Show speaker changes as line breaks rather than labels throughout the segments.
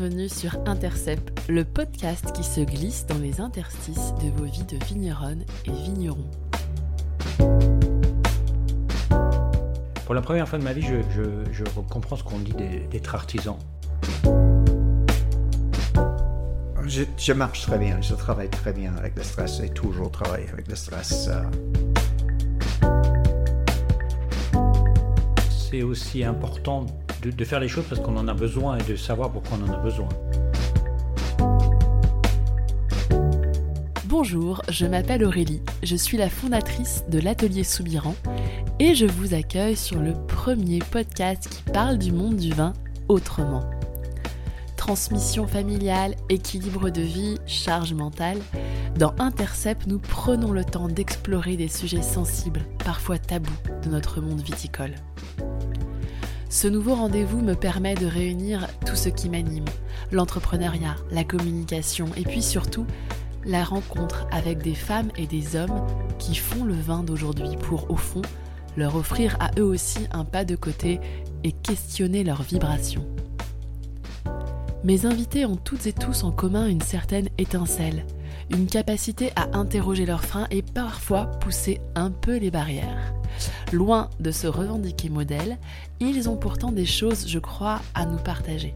bienvenue sur Intercept, le podcast qui se glisse dans les interstices de vos vies de vigneronnes et vignerons.
Pour la première fois de ma vie, je, comprends ce qu'on dit d'être artisan.
Je, marche très bien, je travaille très bien avec le stress et toujours travailler avec le stress. Euh.
C'est aussi important de, faire les choses parce qu'on en a besoin et de savoir pourquoi on en a besoin.
Bonjour, je m'appelle Aurélie, je suis la fondatrice de l'atelier Soubiran et je vous accueille sur le premier podcast qui parle du monde du vin autrement. Transmission familiale, équilibre de vie, charge mentale, dans Intercept, nous prenons le temps d'explorer des sujets sensibles, parfois tabous, de notre monde viticole. Ce nouveau rendez-vous me permet de réunir tout ce qui m'anime, l'entrepreneuriat, la communication et puis surtout la rencontre avec des femmes et des hommes qui font le vin d'aujourd'hui pour, au fond, leur offrir à eux aussi un pas de côté et questionner leurs vibrations. Mes invités ont toutes et tous en commun une certaine étincelle, une capacité à interroger leurs freins et parfois pousser un peu les barrières. Loin de se revendiquer modèle, ils ont pourtant des choses, je crois, à nous partager.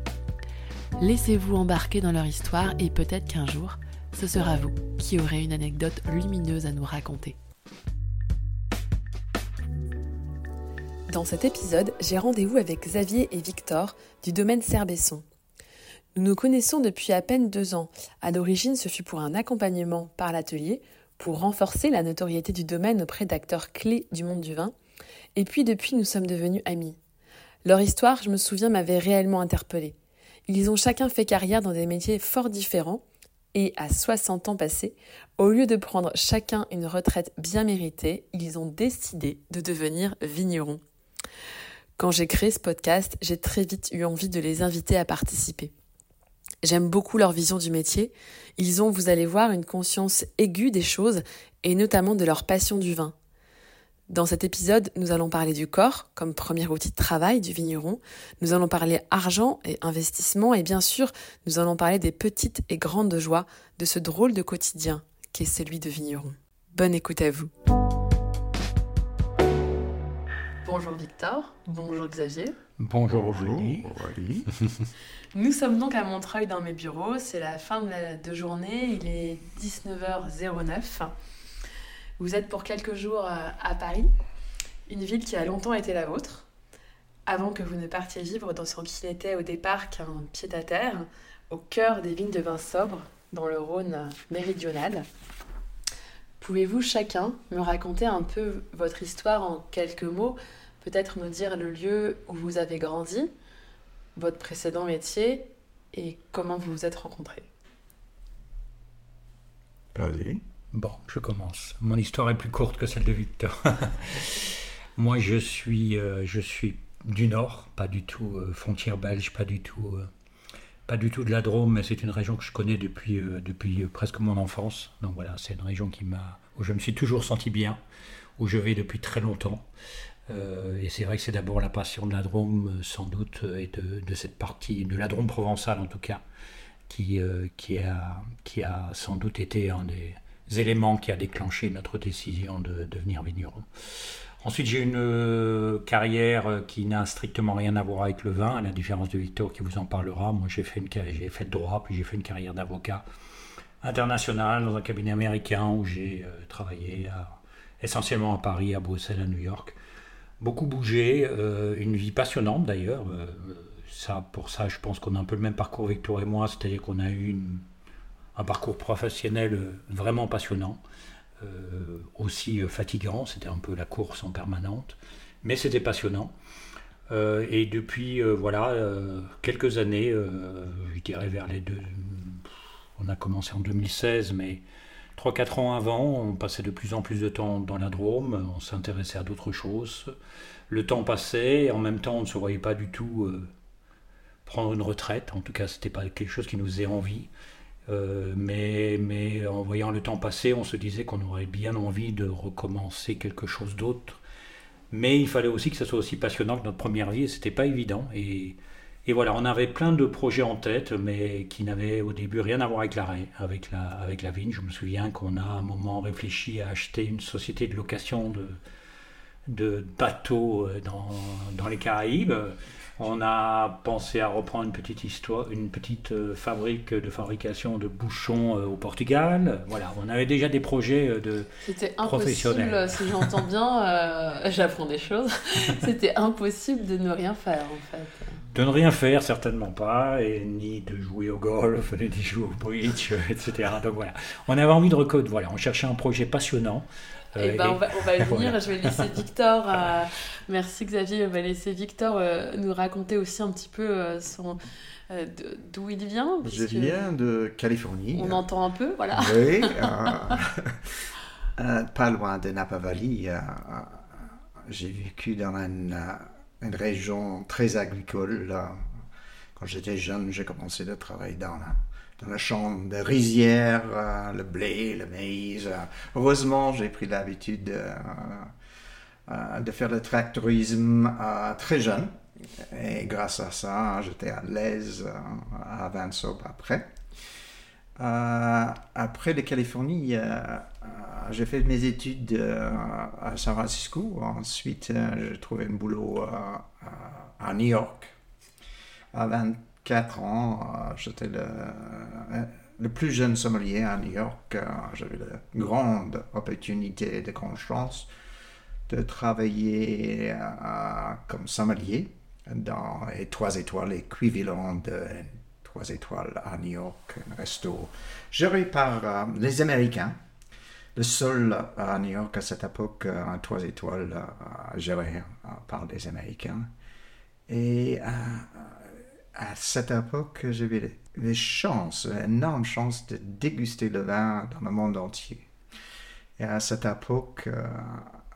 Laissez-vous embarquer dans leur histoire et peut-être qu'un jour, ce sera vous qui aurez une anecdote lumineuse à nous raconter. Dans cet épisode, j'ai rendez-vous avec Xavier et Victor du domaine Serbesson. Nous nous connaissons depuis à peine deux ans. À l'origine, ce fut pour un accompagnement par l'atelier pour renforcer la notoriété du domaine auprès d'acteurs clés du monde du vin. Et puis depuis, nous sommes devenus amis. Leur histoire, je me souviens, m'avait réellement interpellée. Ils ont chacun fait carrière dans des métiers fort différents, et à 60 ans passés, au lieu de prendre chacun une retraite bien méritée, ils ont décidé de devenir vignerons. Quand j'ai créé ce podcast, j'ai très vite eu envie de les inviter à participer. J'aime beaucoup leur vision du métier. Ils ont, vous allez voir, une conscience aiguë des choses et notamment de leur passion du vin. Dans cet épisode, nous allons parler du corps comme premier outil de travail du vigneron. Nous allons parler argent et investissement et bien sûr, nous allons parler des petites et grandes joies de ce drôle de quotidien qu'est celui de vigneron. Bonne écoute à vous. Bonjour Victor, bonjour Xavier.
Bonjour Aurélie.
Nous sommes donc à Montreuil dans mes bureaux, c'est la fin de, la, journée, il est 19h09. Vous êtes pour quelques jours euh, à Paris, une ville qui a longtemps été la vôtre, avant que vous ne partiez vivre dans ce qui n'était au départ qu'un pied-à-terre, au cœur des vignes de vin sobre, dans le Rhône méridional. Pouvez-vous chacun me raconter un peu votre histoire en quelques mots? Peut-être nous dire le lieu où vous avez grandi, votre précédent métier et comment vous vous êtes rencontrés.
Allez.
Bon, je commence. Mon histoire est plus courte que celle de Victor. Moi, je suis, euh, je suis du Nord, pas du tout euh, frontière belge, pas du tout, euh, pas du tout de la Drôme, mais c'est une région que je connais depuis, depuis presque mon enfance. Donc voilà, c'est une région qui m'a, où je me suis toujours senti bien, où je vais depuis très longtemps. Euh, et c'est vrai que c'est d'abord la passion de la Drôme, euh, sans doute, euh, et de, cette partie, de la Drôme provençale en tout cas, qui, qui, a, qui a sans doute été un des éléments qui a déclenché notre décision de devenir vigneron. Ensuite, j'ai une carrière qui n'a strictement rien à voir avec le vin, à la différence de Victor qui vous en parlera. Moi, j'ai fait, une, j'ai fait droit, puis j'ai fait une carrière d'avocat international dans un cabinet américain où j'ai travaillé essentiellement à Paris, à Bruxelles, à New York beaucoup bougé, euh, une vie passionnante d'ailleurs. Euh, ça, pour ça, je pense qu'on a un peu le même parcours Victor et moi, c'est-à-dire qu'on a eu un parcours professionnel euh, vraiment passionnant, aussi fatigant, c'était un peu la course en permanente, mais c'était passionnant. et depuis voilà quelques années, je dirais vers les deux, on a commencé en 2016, mais 3-4 ans avant, on passait de plus en plus de temps dans la Drôme, on s'intéressait à d'autres choses. Le temps passait, en même temps, on ne se voyait pas du tout euh, prendre une retraite. En tout cas, ce pas quelque chose qui nous faisait envie. Euh, mais, en voyant le temps passer, on se disait qu'on aurait bien envie de recommencer quelque chose d'autre. Mais il fallait aussi que ce soit aussi passionnant que notre première vie, et c'était pas évident. Et, voilà, on avait plein de projets en tête, mais qui n'avaient au début rien à voir avec la, avec la, avec la vigne. Je me souviens qu'on a un moment réfléchi à acheter une société de location de, de bateaux euh, dans, dans les Caraïbes. On a pensé à reprendre une petite histoire, une petite euh, fabrique de fabrication de bouchons euh, au Portugal. Voilà, on avait déjà des projets euh, de
C'était impossible, si j'entends bien, j'apprends des choses. C'était impossible de ne rien faire en fait.
De ne rien faire, certainement pas, et ni de jouer au golf, ni de jouer au bridge, etc. Donc voilà, on avait envie de recode. Voilà, on cherchait un projet passionnant.
Eh ben, on, va, on va venir. Je vais laisser Victor. Euh, merci Xavier. On va laisser Victor euh, nous raconter aussi un petit peu euh, son d'où il vient.
Je viens de Californie.
On entend un peu, voilà.
Oui. pas loin de Napa Valley. J'ai vécu dans une, une, région très agricole. Quand j'étais jeune, j'ai commencé à travailler dans la dans la chambre de rizière, euh, le blé, le maïs. Euh. heureusement, j'ai pris l'habitude de, euh, de, faire le tractorisme très jeune. Et grâce à ça, j'étais à l'aise à Vansop après. après la Californie, j'ai fait mes études à San Francisco. Ensuite, j'ai trouvé un boulot à New York. À 20 4 ans, euh, j'étais le, le, plus jeune sommelier à New York. Euh, j'avais la grande opportunité, de grande chance de travailler euh, comme sommelier dans les trois étoiles équivalent de trois étoiles à New York, un resto géré par les Américains. Le seul à New York à cette époque, un trois étoiles géré par des Américains. Et à cette époque, j'avais les chances, énorme chance de déguster le vin dans le monde entier. Et à cette époque, euh,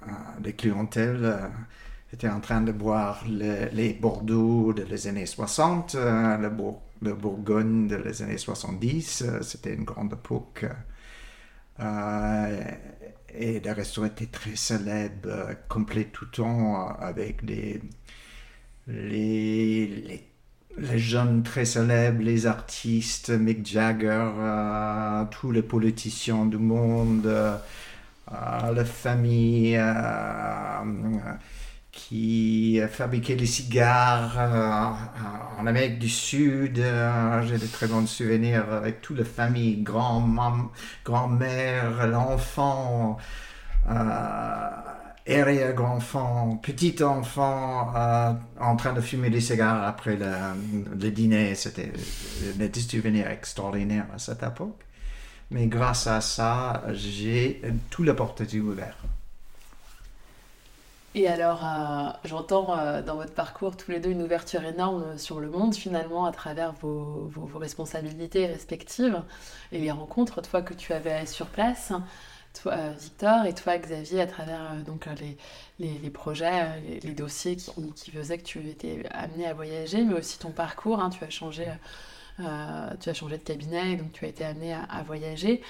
euh, les clientèles euh, étaient en train de boire les Bordeaux des années 60, le, Bourgogne des années 70. C'était une grande époque. et les restaurants étaient très célèbres, complets tout le temps, avec les, les, les les jeunes très célèbres, les artistes, Mick Jagger, euh, tous les politiciens du monde, euh, la famille euh, qui fabriquait les cigares en Amérique du Sud. J'ai de très bons souvenirs avec toute la famille, grand-mère, l'enfant arrière-grand-enfant, petit enfant euh, en train de fumer des cigares après le, dîner. C'était des souvenirs extraordinaires à cette époque. Mais grâce à ça, j'ai tout le porte ouvert.
Et alors, euh, j'entends euh, dans votre parcours tous les deux une ouverture énorme sur le monde, finalement, à travers vos, responsabilités respectives et les rencontres, toi, que tu avais sur place toi, euh, Victor, et toi, Xavier, à travers euh, donc, euh, les, les, projets, les, dossiers qui, qui, faisaient que tu étais amené à voyager, mais aussi ton parcours. Hein, tu, as changé, tu as changé de cabinet, donc tu as été amené à, voyager.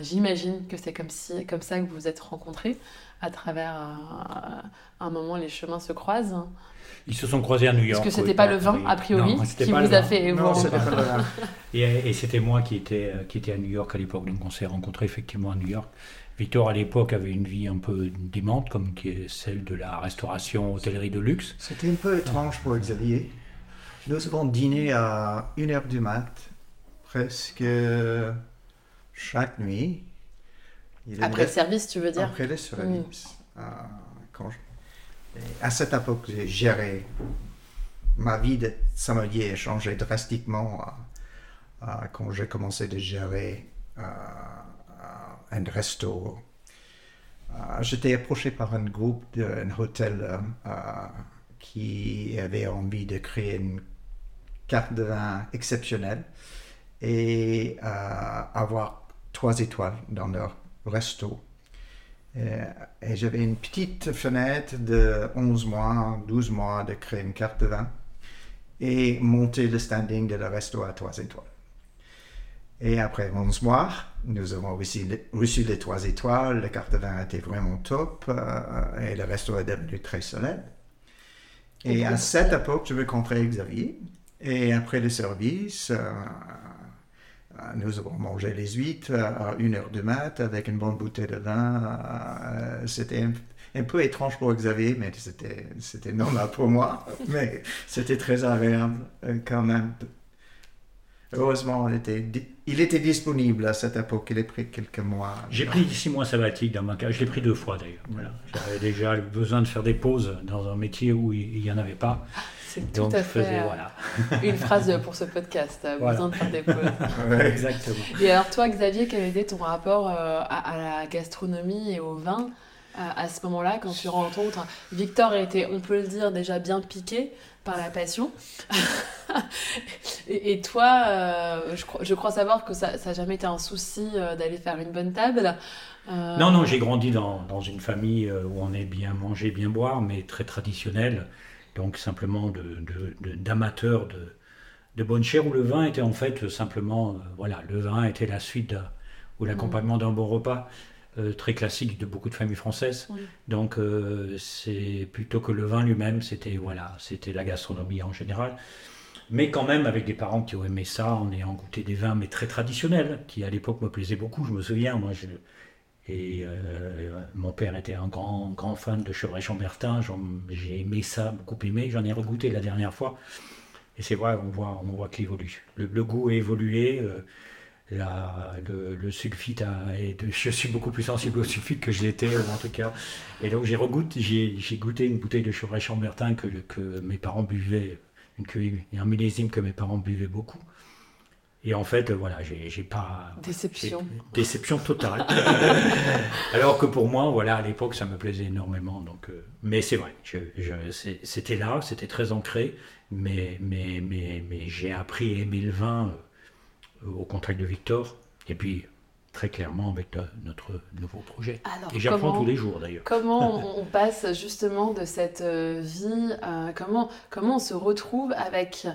J'imagine que c'est comme, si, comme ça que vous vous êtes rencontrés, à travers un moment les chemins se croisent.
Ils se sont croisés à New York.
Parce que c'était pas le vin, a priori, qui vous a fait
non, c'était pas le vin.
Et, c'était moi qui étais, qui était à New York à l'époque, donc on s'est rencontrés effectivement à New York. Victor, à l'époque, avait une vie un peu démente, comme qui est celle de la restauration, hôtellerie de luxe.
C'était un peu étrange pour Xavier. Nous avons dîné à 1h du mat, presque chaque nuit.
Après le service, tu veux dire
Après le service. Mm. quand je à cette époque, j'ai géré ma vie de sommelier a changé drastiquement quand j'ai commencé de gérer un resto. J'étais approché par un groupe d'un hôtel qui avait envie de créer une carte de vin exceptionnelle et avoir trois étoiles dans leur resto. Euh, et, j'avais une petite fenêtre de 11 mois, 12 mois de créer une carte de vin et monter le standing de la resto à 3 étoiles. Et après 11 mois, nous avons reçu, reçu les 3 étoiles, la carte de vin était vraiment top euh, et le resto est devenu très célèbre. Et à cette époque, je vais rencontrer Xavier. Et après le service, nous avons mangé les huîtres à une heure du mat avec une bonne bouteille de vin. C'était un, peu étrange pour Xavier, mais c'était normal pour moi. Mais c'était très agréable quand même Heureusement, il était, il était disponible à cette époque. Il a pris quelques mois.
J'ai pris six mois sabbatiques dans mon cas. Je l'ai pris deux fois d'ailleurs. J'avais déjà besoin de faire des pauses dans un métier où il n'y en avait pas.
C'est tout à fait euh, voilà. une phrase pour ce podcast. Besoin de faire des pauses.
exactement.
Et alors toi, Xavier, quel était ton rapport euh, à, la gastronomie et au vin euh, à ce moment-là, quand tu rencontres Victor était, on peut le dire, déjà bien piqué par la passion. et, toi, euh, je, crois, je, crois, savoir que ça n'a jamais été un souci euh, d'aller faire une bonne table.
Euh, non, non, j'ai grandi dans, dans, une famille où on est bien manger, bien boire, mais très traditionnelle. Donc simplement d'amateurs de, de, de, de, bonne chair, où le vin était en fait simplement, voilà, le vin était la suite ou l'accompagnement mmh. d'un bon repas. Euh, très classique de beaucoup de familles françaises. Donc euh, c'est plutôt que le vin lui-même, c'était voilà, c'était la gastronomie en général. Mais quand même avec des parents qui ont aimé ça, en ayant goûté des vins mais très traditionnels, qui à l'époque me plaisaient beaucoup. Je me souviens, moi, je, et euh, mon père était un grand, grand fan de Chevrey-Chambertin. J'ai aimé ça, beaucoup aimé. J'en ai regoûté la dernière fois. Et c'est vrai, on voit, on voit qu'il évolue. Le, goût a évolué la, le, sulfite, et je suis beaucoup plus sensible au sulfite que je l'étais en tout cas. Et donc j'ai j'ai goûté une bouteille de Chevrey Chambertin que, que mes parents buvaient, une un millésime que mes parents buvaient beaucoup. Et en fait, voilà, j'ai pas.
Déception.
Déception totale. Alors que pour moi, voilà, à l'époque, ça me plaisait énormément. Donc, euh, mais c'est vrai, c'était là, c'était très ancré, mais, mais, mais, mais j'ai appris à aimer le vin. Au contact de Victor, et puis très clairement avec notre nouveau projet. et j'apprends tous les jours d'ailleurs.
Comment on, passe justement de cette euh, vie, euh, comment, comment on se retrouve avec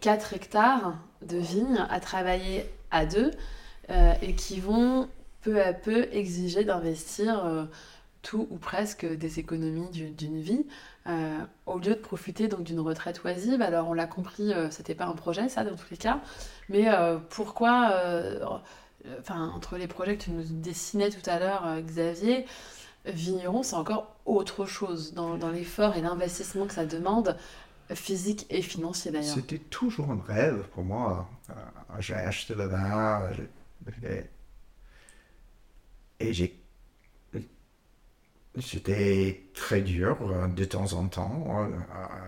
4 hectares de vignes à travailler à deux euh, et qui vont peu à peu exiger d'investir tout ou presque des économies d'une vie. au lieu de profiter donc d'une retraite oisive, alors on l'a compris, c'était pas un projet ça dans tous les cas, mais euh, pourquoi, euh, enfin, entre les projets que tu nous dessinais tout à l'heure, euh, Xavier, Vigneron, c'est encore autre chose dans, dans l'effort et l'investissement que ça demande, physique et financier d'ailleurs.
C'était toujours un rêve pour moi. j'ai acheté le vin, et j'ai c'était très dur de temps en temps.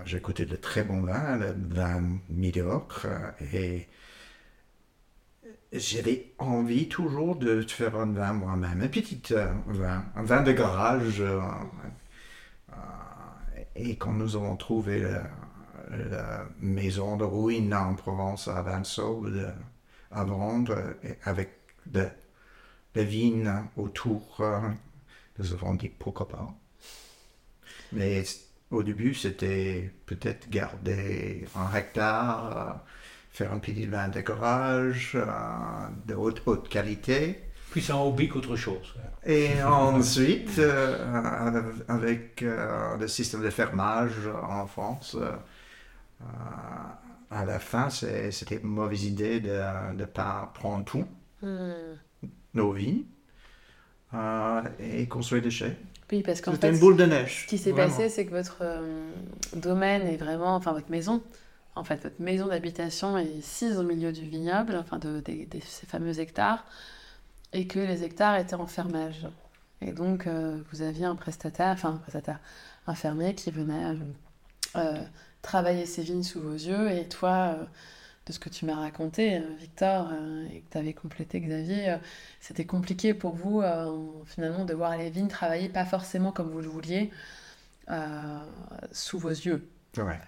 J'écoutais de très bons vins, vin médiocre, et j'avais envie toujours de faire un vin moi-même, un petit euh, vin, un vin de garage. Euh, euh, et quand nous avons trouvé la, maison de ruine en Provence à Vanceau à vendre, avec des vignes autour, nous avons dit pourquoi pas. Mais au début, c'était peut-être garder un hectare faire un petit vin de garage euh, de haute, haute qualité.
Plus un hobby qu'autre chose.
Et ensuite, euh, avec euh, le système de fermage en France, à la fin, c'était une mauvaise idée de ne pas prendre tout, hmm. nos vies, et construire des chais.
Oui, parce qu'en
C'était une boule de neige.
Ce qui s'est passé, c'est que votre domaine est vraiment, enfin votre maison en fait, votre maison d'habitation est sise au milieu du vignoble, enfin de, ces fameux hectares, et que les hectares étaient en fermage. Et donc, euh, vous aviez un prestataire, enfin un prestataire, un fermier qui venait euh, travailler ses vignes sous vos yeux, et toi, euh, de ce que tu m'as raconté, Victor, et que tu avais complété Xavier, c'était compliqué pour vous, finalement, de voir les vignes travailler pas forcément comme vous le vouliez, sous vos yeux.
Ouais.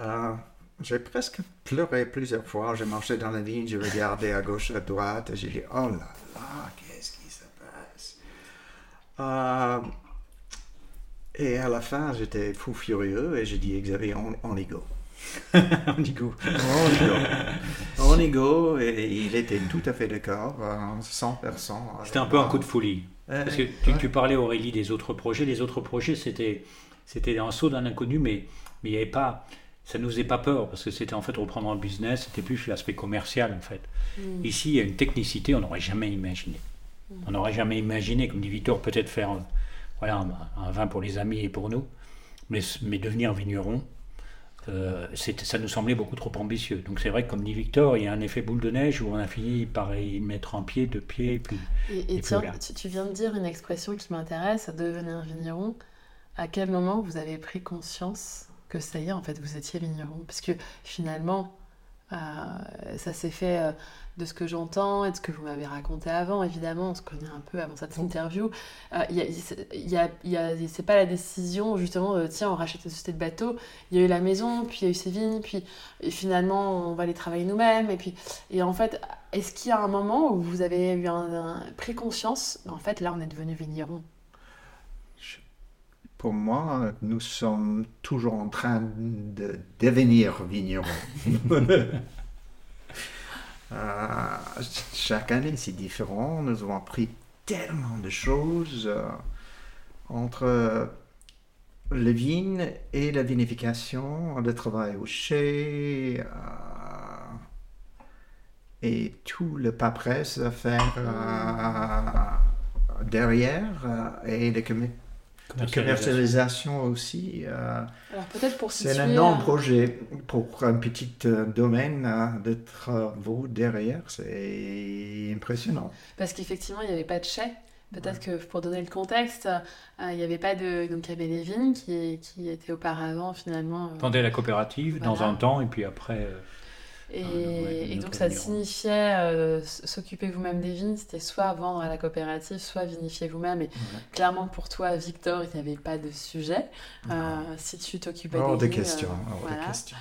Euh, j'ai presque pleuré plusieurs fois. J'ai marché dans la ville, j'ai regardé à gauche, à droite, et j'ai dit Oh là là, qu'est-ce qui se passe? Euh, Et à la fin, j'étais fou furieux et j'ai dit Xavier, on, on y go.
on y go.
On y go. on y go. Et il était tout à fait d'accord, 100%.
C'était un peu un coup de folie. Parce que tu, tu parlais, Aurélie, des autres projets. Les autres projets, c'était c'était un saut d'un inconnu, mais mais il y avait pas, ça nous faisait pas peur parce que c'était en fait reprendre un business, c'était plus l'aspect commercial en fait.
Mm.
Ici, il y a une technicité, on n'aurait jamais imaginé. On n'aurait jamais imaginé, comme dit Victor, peut-être faire euh, voilà, un, un vin pour les amis et pour nous, mais, mais devenir vigneron, euh, ça nous semblait beaucoup trop ambitieux. Donc c'est vrai que comme dit Victor, il y a un effet boule de neige où on a fini par y mettre un pied, deux pieds, et puis
Et, et
puis
tiens, tu, tu viens de dire une expression qui m'intéresse, devenir vigneron. À quel moment vous avez pris conscience que ça y est, en fait, vous étiez vigneron? Parce que finalement, ça s'est fait euh, de ce que j'entends et de ce que vous m'avez raconté avant. Évidemment, on se connaît un peu avant cette interview. Euh, il y a- il y a, y a- c'est pas la décision justement de tiens, on rachète une société de bateau. Il y a eu la maison, puis il y a eu ces vignes, puis finalement on va les travailler nous-mêmes. Et puis et en fait, est-ce qu'il y a un moment où vous avez eu un, un- pris conscience En fait, là, on est devenu vigneron.
Pour moi, nous sommes toujours en train de devenir vignerons. Euh, chaque année, c'est différent. Nous avons appris tellement de choses euh, entre les vignes et la vinification, le travail au chai euh, et tout le paperasse à faire euh, derrière et les la commercialisation aussi. euh,
Alors peut-être pour situer...
c'est un énorme projet pour un petit euh, domaine euh, de travaux derrière. C'est impressionnant.
Parce qu'effectivement, il n'y avait pas de chai. Peut-être que pour donner le contexte, euh, il n'y avait pas de... Donc il y avait vignes qui, qui étaient auparavant finalement... euh,
Vendait la coopérative dans un temps, et puis après, euh,
Et,
Ah, ouais,
et donc ça
vigneron.
signifiait euh, s'occuper vous-même des vignes, c'était soit vendre à la coopérative, soit vinifier vous-même. Et clairement pour toi, Victor, il n'y avait pas de sujet. Euh, si tu t'occupais des
de
vignes,
question.
euh,
hors de
voilà.
question.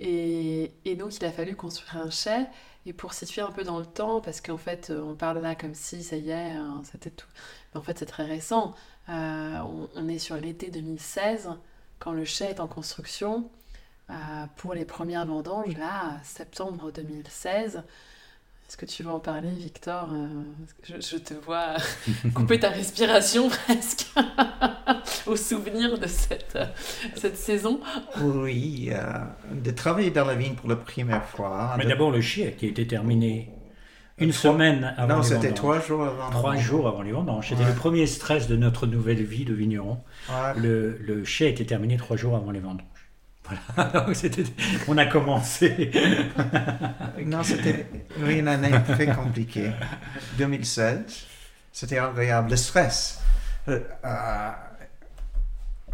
Et, et donc, il a fallu construire un chai. Et pour situer un peu dans le temps, parce qu'en fait, euh, on parle là comme si ça y est, hein, c'était tout. Mais en fait, c'est très récent. On, on est sur l'été 2016, quand le chai est en construction. Euh, pour les premières vendanges, là, septembre 2016. Est-ce que tu veux en parler, Victor Euh, je, je te vois couper ta respiration presque au souvenir de cette, cette saison.
Oui, euh, de travailler dans la vigne pour la première fois.
Mais
de-
d'abord le chai qui a été terminé une
Trois-
semaine avant
Non,
les
c'était
vendanges.
trois jours avant.
Trois jours avant les vendanges. C'était
Ouais.
le premier stress de notre nouvelle vie de vigneron.
Ouais.
Le, le chai était terminé trois jours avant les vendanges. Voilà, Donc, c'était- on a commencé.
Non, c'était oui, une année très compliquée. 2016, c'était agréable. Le stress. euh, euh,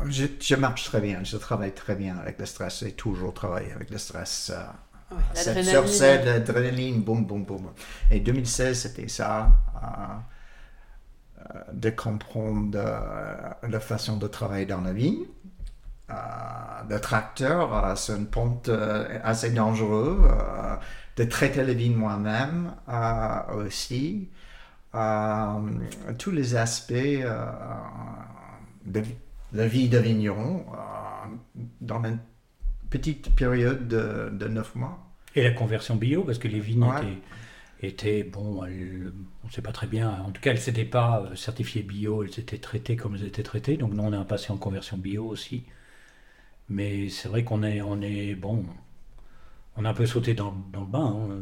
je, je marche très bien, je travaille très bien avec le stress et toujours travailler avec le stress. euh,
Ouais,
Cette
l'adrénaline.
boum, boum, boum. Et 2016, c'était ça, euh, de comprendre euh, la façon de travailler dans la vigne. Euh, le tracteur, euh, c'est une pente euh, assez dangereux. euh, de traiter la vigne moi-même aussi. Tous les aspects de la vie de vigneron dans une petite période de, de 9 mois.
Et la conversion bio, parce que les vignes
Ouais.
étaient, étaient, bon, elles- on ne sait pas très bien. En tout cas, elles n'étaient pas certifiées bio, elles étaient traitées comme elles étaient traitées. Donc nous, on a passé en conversion bio aussi. Mais c'est vrai qu'on est, on est, bon, on a un peu sauté dans, le bain. hein.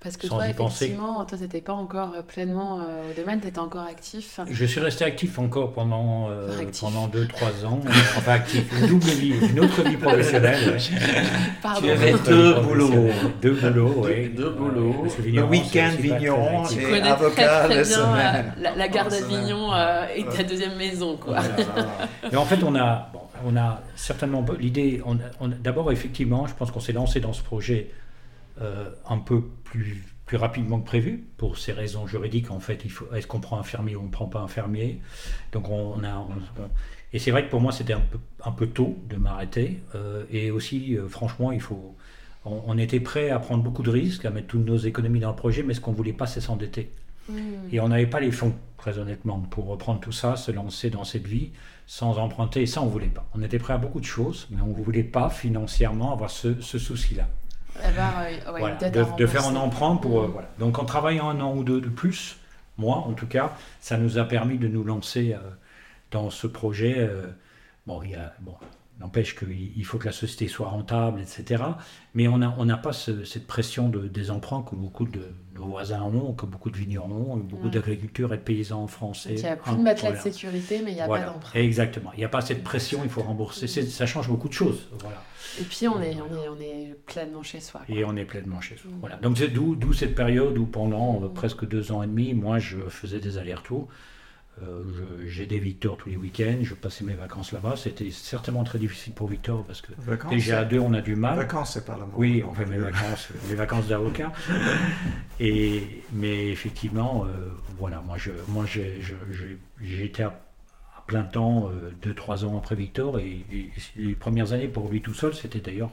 Parce que
sans
toi,
y penser.
effectivement, toi, t'étais pas encore euh, pleinement euh, au domaine, t'étais encore actif.
Je suis resté actif encore pendant, euh,
actif.
pendant 2-3 ans. Enfin, actif, une double vie, une autre vie professionnelle. ouais.
Pardon.
Tu avais
Une autre
deux
vie
boulots.
professionnelle. Deux boulots, oui.
deux boulots.
Que
Le week-end,
très
vigneron, Et
connais très
avocat
très
de
bien
semaine.
euh, la, la
semaine.
d'Avignon euh, et ta
Ouais.
deuxième maison, quoi.
Et en fait, on a, bon, on a certainement l'idée. On, on- D'abord, effectivement, je pense qu'on s'est lancé dans ce projet euh, un peu plus, plus rapidement que prévu pour ces raisons juridiques. En fait, il faut est-ce qu'on prend un fermier ou on ne prend pas un fermier? Donc, on, a. on- on- et c'est vrai que pour moi, c'était un peu, un peu tôt de m'arrêter. Euh, et aussi, euh, franchement, il faut. On, on était prêt à prendre beaucoup de risques, à mettre toutes nos économies dans le projet, mais ce qu'on voulait pas, c'est s'endetter.
Hmm.
Et on n'avait pas les fonds, très honnêtement, pour reprendre tout ça, se lancer dans cette vie sans emprunter. Et ça, on ne voulait pas. On était prêt à beaucoup de choses, mais on ne voulait pas financièrement avoir ce, ce souci-là.
Euh, ouais,
Voilà,
une dette
de,
à
de faire un emprunt pour. euh,
Mm.
voilà. Donc en travaillant un an ou deux de plus, moi en tout cas, ça nous a permis de nous lancer euh, dans ce projet bon, il y a, bon, N'empêche qu'il faut que la société soit rentable, etc. Mais on n'a on pas cette pression de, des emprunts que beaucoup de nos voisins ont, que beaucoup de vignerons ont, beaucoup d'agriculteurs et de paysans en France.
Il y a plus de matelas de sécurité, mais il n'y a pas d'emprunt.
Exactement. Il n'y a pas cette pression, il faut rembourser. Ça change beaucoup de choses. Voilà.
Et puis on est, on est, on est pleinement chez soi.
Et on est pleinement chez soi. Voilà. Donc c'est d'où cette période où pendant euh, presque deux ans et demi, moi je faisais des allers-retours. Euh, j'ai des Victor tous les week-ends, je passais mes vacances là-bas. C'était certainement très difficile pour Victor parce que déjà à deux, on a du mal.
Vacances, c'est pas la
Oui, on fait mes vacances, les vacances d'avocat. Et mais effectivement, euh, voilà, moi, je, moi, j'ai été à, plein temps euh, deux, trois ans après Victor, et, les premières années pour lui tout seul, c'était d'ailleurs,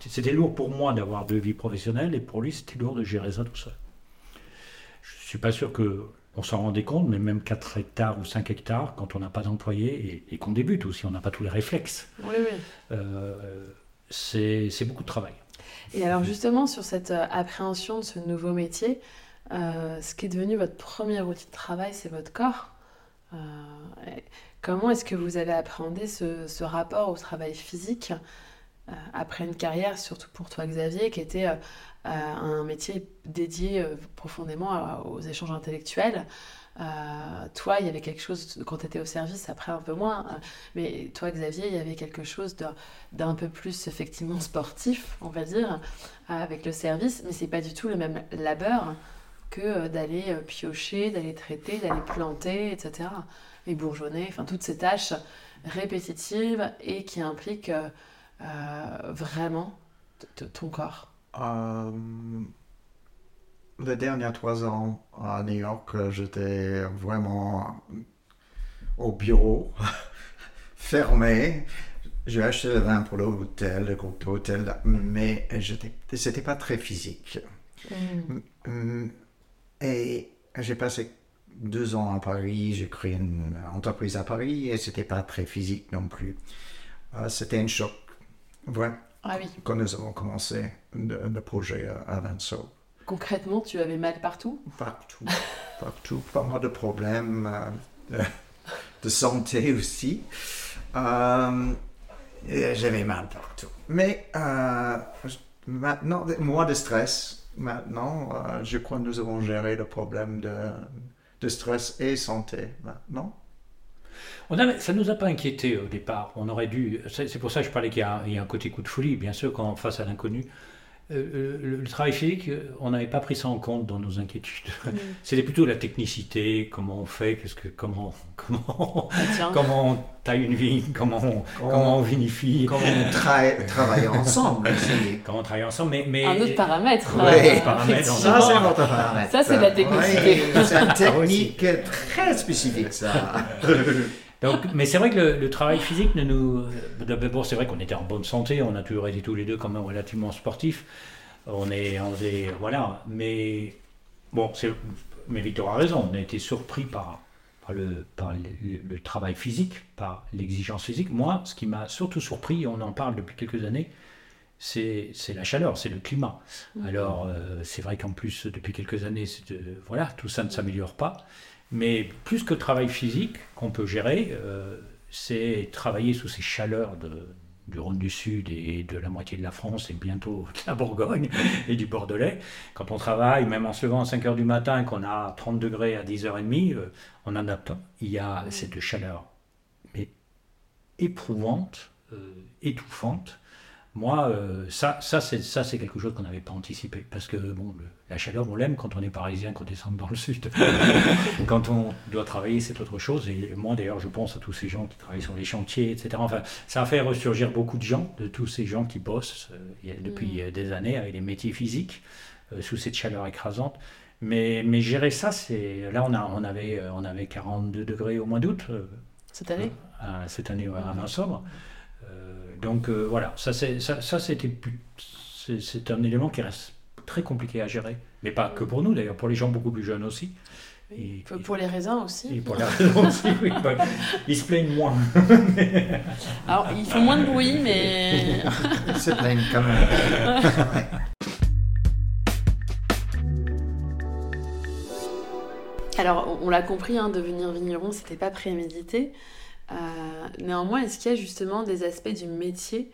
c'était lourd pour moi d'avoir deux vies professionnelles, et pour lui, c'était lourd de gérer ça tout seul. Je suis pas sûr que on s'en rendait compte, mais même 4 hectares ou 5 hectares, quand on n'a pas d'employés et, qu'on débute aussi, on n'a pas tous les réflexes.
Oui, oui.
Euh, c'est beaucoup de travail.
Et alors justement, sur cette euh, appréhension de ce nouveau métier, euh, ce qui est devenu votre premier outil de travail, c'est votre corps. comment est-ce que vous avez appréhendé ce, rapport au travail physique après une carrière, surtout pour toi Xavier, qui était un métier dédié euh, profondément aux échanges intellectuels. Euh, toi, il y avait quelque chose, quand tu étais au service, après un peu moins, euh, mais toi, Xavier, il y avait quelque chose d'un peu plus effectivement sportif, on va dire, avec le service, mais c'est pas du tout le même labeur que d'aller piocher, d'aller traiter, d'aller planter, etc. Et bourgeonner, enfin toutes ces tâches répétitives et qui impliquent vraiment ton corps.
Euh, les derniers trois ans à New York, j'étais vraiment au bureau, fermé. J'ai acheté le vin pour l'hôtel, le groupe d'hôtel, mais c'était pas très physique. Mm. Et j'ai passé deux ans à Paris, j'ai créé une entreprise à Paris et c'était pas très physique non plus. Euh, c'était un choc. Vraiment
ah oui.
quand nous avons commencé le, projet à Avanso.
Concrètement, tu avais mal partout?
Partout, partout. Pas mal de problèmes euh, de, santé aussi. Euh, j'avais mal partout. Mais euh, maintenant, moins de stress. Maintenant, je crois que nous avons géré le problème de, de stress et santé maintenant.
On ça ne nous a pas inquiété au départ. On aurait dû. C'est pour ça que je parlais qu'il y, y, a un côté coup de folie, bien sûr, quand face à l'inconnu. Euh, euh, le, travail physique, on n'avait pas pris ça en compte dans nos inquiétudes. C'était plutôt la technicité, comment on fait, qu'est-ce que, comment, comment, ah, comment on taille une vigne, comment on, comment, on vinifie.
Comment on travaille ensemble.
comment on travaille ensemble, mais, mais...
Un autre paramètre.
Oui. paramètre ça, c'est un autre paramètre.
Ça, c'est la technicité.
c'est une technique très spécifique, ça.
Donc, mais c'est vrai que le, travail physique ne nous. D'abord, c'est vrai qu'on était en bonne santé, on a toujours été tous les deux quand même relativement sportifs. On est, on est voilà. Mais bon, mais Victor a raison. On a été surpris par, par, le, par le, travail physique, par l'exigence physique. Moi, ce qui m'a surtout surpris, on en parle depuis quelques années, c'est la chaleur, c'est le climat. Mmh. Alors, euh, c'est vrai qu'en plus, depuis quelques années, voilà, tout ça ne s'améliore pas. Mais plus que le travail physique qu'on peut gérer, euh, c'est travailler sous ces chaleurs du Rhône du Sud et de la moitié de la France et bientôt de la Bourgogne et du Bordelais. Quand on travaille, même en se levant à 5 h du matin, qu'on a 30 degrés à 10h30, euh, on adapte. Il y a cette chaleur, mais éprouvante, euh, étouffante, moi, euh, ça, ça c'est quelque chose qu'on n'avait pas anticipé. Parce que bon, la chaleur, on l'aime quand on est parisien, quand on descend dans le sud. quand on doit travailler, c'est autre chose. Et moi, d'ailleurs, je pense à tous ces gens qui travaillent sur les chantiers, etc. Enfin, ça a fait ressurgir beaucoup de gens, de tous ces gens qui bossent euh, depuis mm. des années avec des métiers physiques, euh, sous cette chaleur écrasante. Mais, mais gérer ça, c'est. Là, on, a, on, avait, on avait 42 degrés au mois d'août.
cette année?
Cette année, à Vinsobre donc euh, voilà, ça, c'est, ça, c'était c'est, un élément qui reste très compliqué à gérer. Mais pas que pour nous d'ailleurs, pour les gens beaucoup plus jeunes aussi.
Et, pour les raisins aussi.
Et pour les raisins aussi, oui. Bah, ils se plaignent moins.
Alors, ils font moins de bruit, mais.
ils se plaignent quand même.
Alors, on l'a compris, hein, devenir vigneron, c'était pas prémédité. Néanmoins, est-ce qu'il y a justement des aspects du métier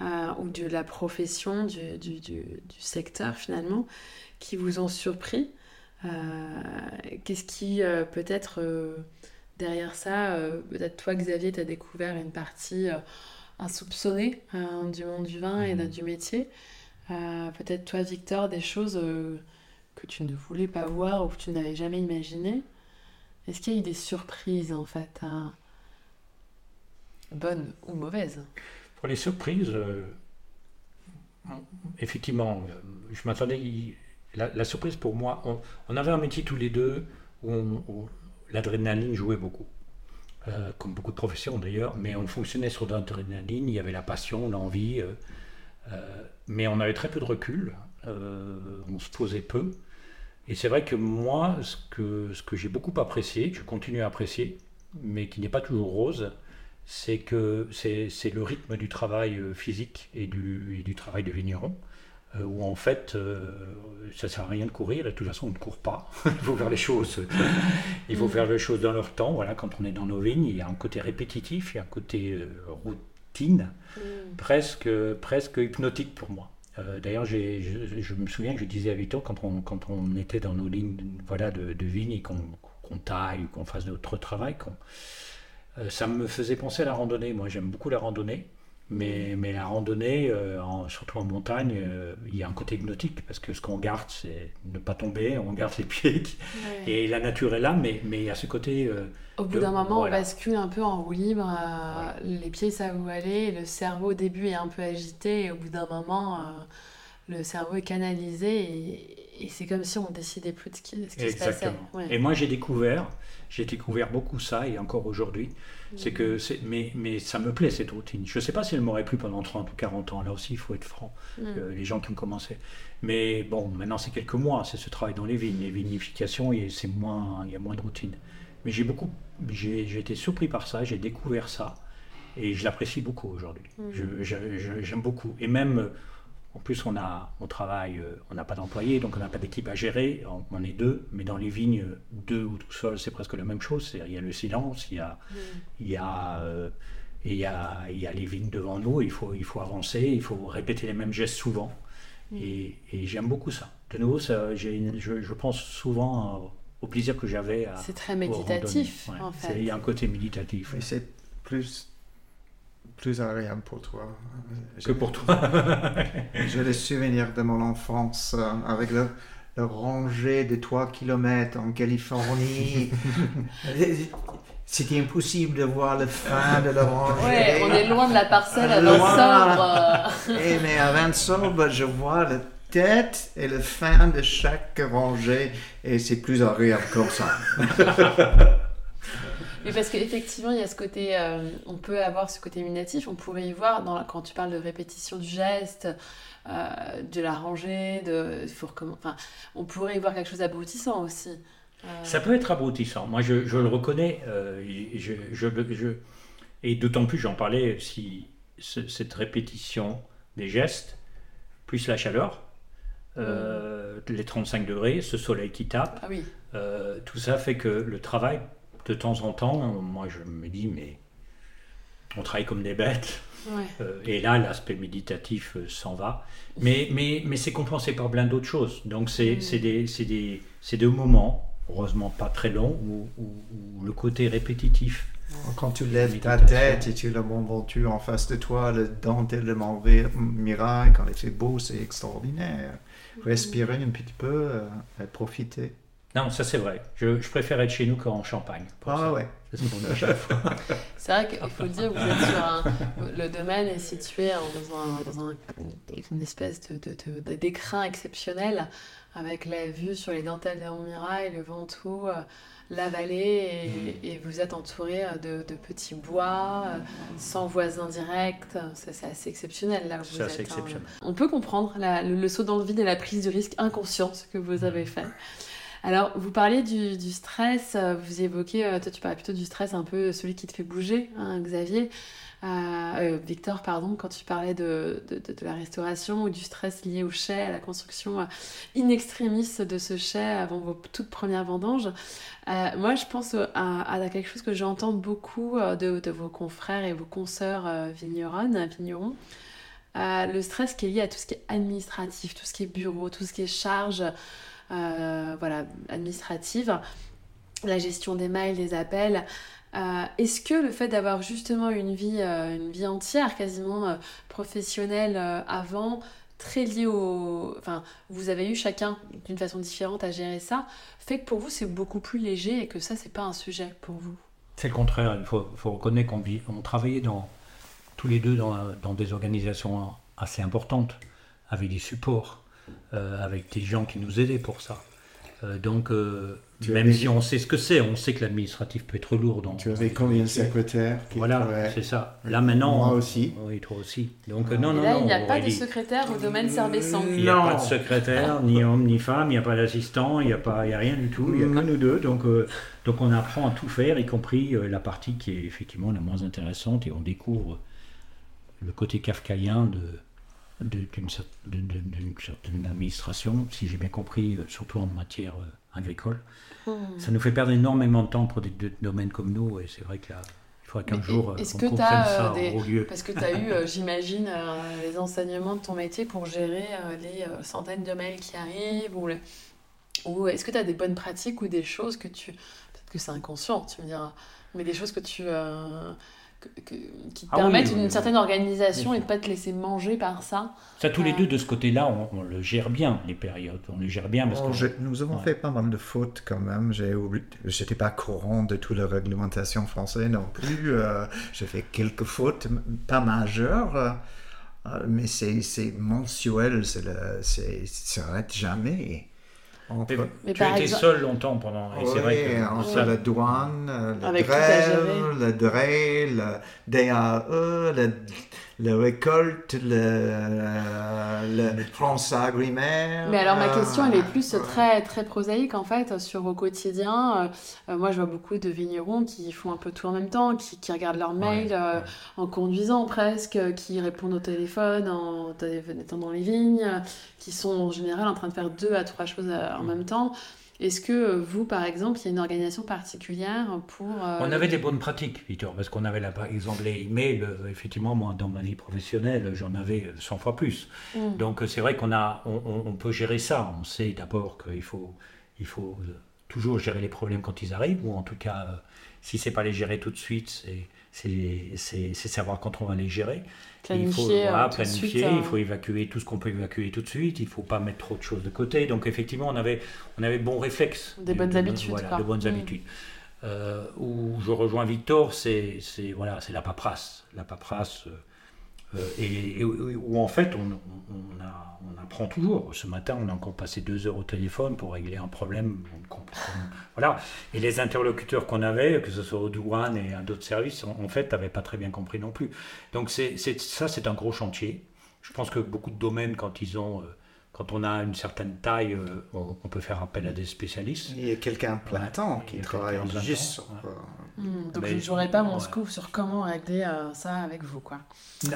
ou de la profession, du, du, du, secteur finalement, qui vous ont surpris? Qu'est-ce qui peut-être derrière ça, peut-être toi Xavier, tu as découvert une partie insoupçonnée du monde du vin et mmh. du métier? Euh, peut-être toi, Victor, des choses euh, que tu ne voulais pas voir ou que tu n'avais jamais imaginé. Est-ce qu'il y a eu des surprises, en fait, hein, bonnes ou mauvaises
Pour les surprises, euh, effectivement, je m'attendais. La, surprise pour moi, on, avait un métier tous les deux où, l'adrénaline jouait beaucoup. comme beaucoup de professions d'ailleurs, mais on fonctionnait sur l'adrénaline, il y avait la passion, l'envie. Euh, mais on avait très peu de recul, euh, on se posait peu. Et c'est vrai que moi, ce que j'ai beaucoup apprécié, que je continue à apprécier, mais qui n'est pas toujours rose, c'est que c'est le rythme du travail euh, physique et du, du travail de vigneron, où en fait, ça ne sert à rien de courir, de toute façon on ne court pas, il faut faire les choses, il faut mm. faire les choses dans leur temps, voilà, quand on est dans nos vignes, il y a un côté répétitif, il y a un côté route Mm. presque, presque hypnotique pour moi. Euh, d'ailleurs, je, me souviens que je disais à Victor, quand on, quand on était dans nos lignes voilà, de, de vigne et qu'on taille ou qu'on fasse d'autres travail, euh, ça me faisait penser à la randonnée. Moi, j'aime beaucoup la randonnée. Mais, mais la randonnée, euh, surtout en montagne, euh, il y a un côté hypnotique parce que ce qu'on garde, c'est ne pas tomber, on garde les pieds. Et la nature est là, mais, mais il y a ce côté. Euh,
au bout d'un moment, on bascule un peu en roue libre, les pieds savent où aller, le cerveau au début est un peu agité, et au bout d'un moment, le cerveau est canalisé et, et c'est comme si on décidait plus de ce qui, se passait.
Et moi, j'ai découvert, j'ai découvert beaucoup ça, et encore aujourd'hui, c'est que, c'est, mais, mais ça me plaît cette routine. Je ne sais pas si elle m'aurait plu pendant 30 ou 40 ans, là aussi, il faut être franc, mm. euh, les gens qui ont commencé. Mais bon, maintenant, c'est quelques mois, c'est ce travail dans les vignes, les vinifications, et c'est moins, il y a moins de routine. Mais j'ai beaucoup, j'ai, été surpris par ça, j'ai découvert ça, et je l'apprécie beaucoup aujourd'hui. Mm. j'aime beaucoup. Et même en plus, on, a, on travaille, euh, on n'a pas d'employés, donc on n'a pas d'équipe à gérer. On, est deux, mais dans les vignes, deux ou tout seul, c'est presque la même chose. Il y a le silence, il y a, il y a, euh, il y a, il y a les vignes devant nous. Il faut, il faut avancer, il faut répéter les mêmes gestes souvent. Et, j'aime beaucoup ça. De nouveau, ça, je, je, pense souvent au plaisir que j'avais à.
C'est très méditatif, en fait.
Il y a un côté méditatif.
Mais c'est plus plus agréable pour toi.
Que pour toi.
J'ai des souvenirs de mon enfance euh, avec le, le rangée de 3 km en Californie. C'était impossible de voir le fin de la rangée.
Ouais, on est loin de la parcelle à Vinsobres.
Et mais à Vinsobres, je vois la tête et le fin de chaque rangée et c'est plus agréable comme ça.
Mais parce qu'effectivement, il y a ce côté, euh, on peut avoir ce côté imitatif, on pourrait y voir dans quand tu parles de répétition du geste, euh, de la rangée, de, faut enfin, on pourrait y voir quelque chose d'abrutissant aussi.
Euh, Ça peut être abrutissant. Moi, je, je le reconnais. je, je, je, et d'autant plus, j'en parlais, si cette répétition des gestes, plus la chaleur, mm. les 35 degrés, ce soleil qui tape,
ah oui.
tout ça fait que le travail de temps en temps, moi je me dis, mais on travaille comme des bêtes. Euh, et là, l'aspect méditatif euh, s'en va. Mais, mais, mais c'est compensé par plein d'autres choses. Donc, c'est mm. des, des, des moments, heureusement pas très longs, où, le côté répétitif.
Quand tu lèves ta tête et tu le Mont en face de toi, le dentelle de Mirail, quand il fait beau, c'est extraordinaire. Mm. Respirer un petit peu euh, et profiter.
Non, ça c'est vrai. Je, préfère être chez nous qu'en Champagne.
Ah ouais.
C'est vrai qu'il faut dire, vous êtes sur un, le domaine est situé dans, un, une espèce de, d'écrin exceptionnel avec la vue sur les dentelles d'Amirail, le Ventoux, euh, la vallée, et, vous êtes entouré euh, de, petits bois, euh, sans voisins directs. C'est, assez exceptionnel là où vous êtes. Hein. exceptionnel. On peut comprendre le, le, saut dans le vide et la prise de risque inconsciente que vous avez fait. Alors, vous parlez du, stress, euh, vous évoquez, euh, toi tu parlais plutôt du stress un peu celui qui te fait bouger, hein, Xavier. Euh, Victor, pardon, quand tu parlais de, de, la restauration ou du stress lié au chai, à la construction in extremis de ce chai avant vos toutes premières vendanges. Moi, je pense à, quelque chose que j'entends beaucoup de, vos confrères et vos consoeurs vigneronnes, vignerons. Le stress qui est lié à tout ce qui est administratif, tout ce qui est bureau, tout ce qui est charge voilà, administrative, la gestion des mails, des appels. Euh, Est-ce que le fait d'avoir justement une vie, euh, une vie entière, quasiment euh, professionnelle euh, avant, très liée au... Enfin, vous avez eu chacun d'une façon différente à gérer ça, fait que pour vous c'est beaucoup plus léger et que ça c'est pas un sujet pour vous?
C'est le contraire. Il faut, faut reconnaître qu'on on travaillait dans, tous les deux dans, dans des organisations assez importantes, avec des supports, euh, avec des gens qui nous aidaient pour ça. Euh, donc, euh, même
avais-
si on sait ce que c'est, on sait que l'administratif peut être lourd. Dans,
Tu avais combien de secrétaires qui
Voilà, c'est ça. Là maintenant.
Moi
on-
aussi.
Oui, toi aussi. Donc, euh, non, non,
là,
non.
il n'y a pas de secrétaire au domaine Servessant.
Il n'y a
Non.
pas de secrétaire, ni homme ni femme, il n'y a pas d'assistant, il n'y a, pas- il y a rien du tout, il n'y a que nous deux. Donc, euh, donc on apprend à tout faire, y compris euh, la partie qui est effectivement la moins intéressante, et on découvre le côté kafkaïen de, de- d'une certaine administration, si j'ai bien compris, euh, surtout en matière euh, agricole.
Hmm.
Ça nous fait perdre énormément de temps pour des, des domaines comme nous, et c'est vrai que là, il faudra qu'un jour euh,
est-ce
on
que
comprenne ça
euh, des-
au lieu.
Parce que tu as eu, euh, j'imagine, euh, les enseignements de ton métier pour gérer euh, les euh, centaines de mails qui arrivent ou, le- ou est-ce que tu as des bonnes pratiques ou des choses que tu... Peut-être que c'est inconscient, tu me diras, mais des choses que tu... euh, que- que- qui te
Ah
permettent
oui,
une
oui.
certaine organisation et de pas te laisser manger par ça.
Ça, tous les
Ah.
deux, de ce côté-là, on, on le gère bien, les périodes. On le gère bien parce
Oh,
que...
nous avons
Ouais.
fait pas mal de fautes quand même. J'étais pas courant de toute la réglementation française non plus. Euh, j'ai fait quelques fautes, pas majeures, euh, euh, mais c'est c'est mensuel. C'est le- c'est- ça s'arrête jamais. Entre,
Mais
Mais
tu as été
exemple-
seul longtemps pendant. Et c'est vrai que.
entre
ça-
la douane, le
Avec
grève, le DRE, le DAE, le, le récolte, le, le France Agrimaire.
Mais alors ma
euh,
question, elle est plus
ouais.
très, très prosaïque en fait, sur vos quotidiens. Euh, euh, moi, je vois beaucoup de vignerons qui font un peu tout en même temps, qui, qui regardent leurs mails
Ouais,
euh,
ouais.
en conduisant presque, euh, qui répondent au téléphone en étant dans les vignes, euh, qui sont en général en train de faire deux à trois choses euh, en même temps. Est-ce que euh, vous, par exemple, il y a une organisation particulière pour... euh,
On avait des bonnes pratiques, Victor, parce qu'on avait là, par exemple les emails. euh, Effectivement, moi, dans ma vie professionnelle, j'en avais 100 fois plus.
Hmm.
Donc, c'est vrai qu'on a, on, peut gérer ça. On sait d'abord qu'il faut, il faut toujours gérer les problèmes quand ils arrivent, ou en tout cas, si c'est pas les gérer tout de suite, c'est, c'est, savoir quand on va les gérer. il faut
planifier euh,
voilà, planifier,
suite,
il faut évacuer tout ce qu'on peut évacuer tout de suite, il faut pas mettre trop de choses de côté. Donc effectivement, on avait, on avait bon réflexe.
Des
de-
bonnes
de-
habitudes,
Voilà,
quoi.
de bonnes
Mm.
habitudes. Euh, où je rejoins Victor, c'est voilà, c'est la paperasse. La paperasse, euh, et, et où en fait, on, on, on a- on apprend toujours. Ce matin, on a encore passé deux heures au téléphone pour régler un problème. Voilà. Et les interlocuteurs qu'on avait, que ce soit au douane et à d'autres services, en, fait, n'avaient pas très bien compris non plus. Donc c'est ça, c'est un gros chantier. Je pense que beaucoup de domaines, quand ils ont, euh, quand on a une certaine taille, euh, on, peut faire appel à des spécialistes.
Il y a quelqu'un plein temps qui travaille juste
temps,
sur,
ouais.
Hmm, donc
Mais-
je n'aurai pas mon
ouais.
scoop sur comment régler euh, ça avec vous, quoi.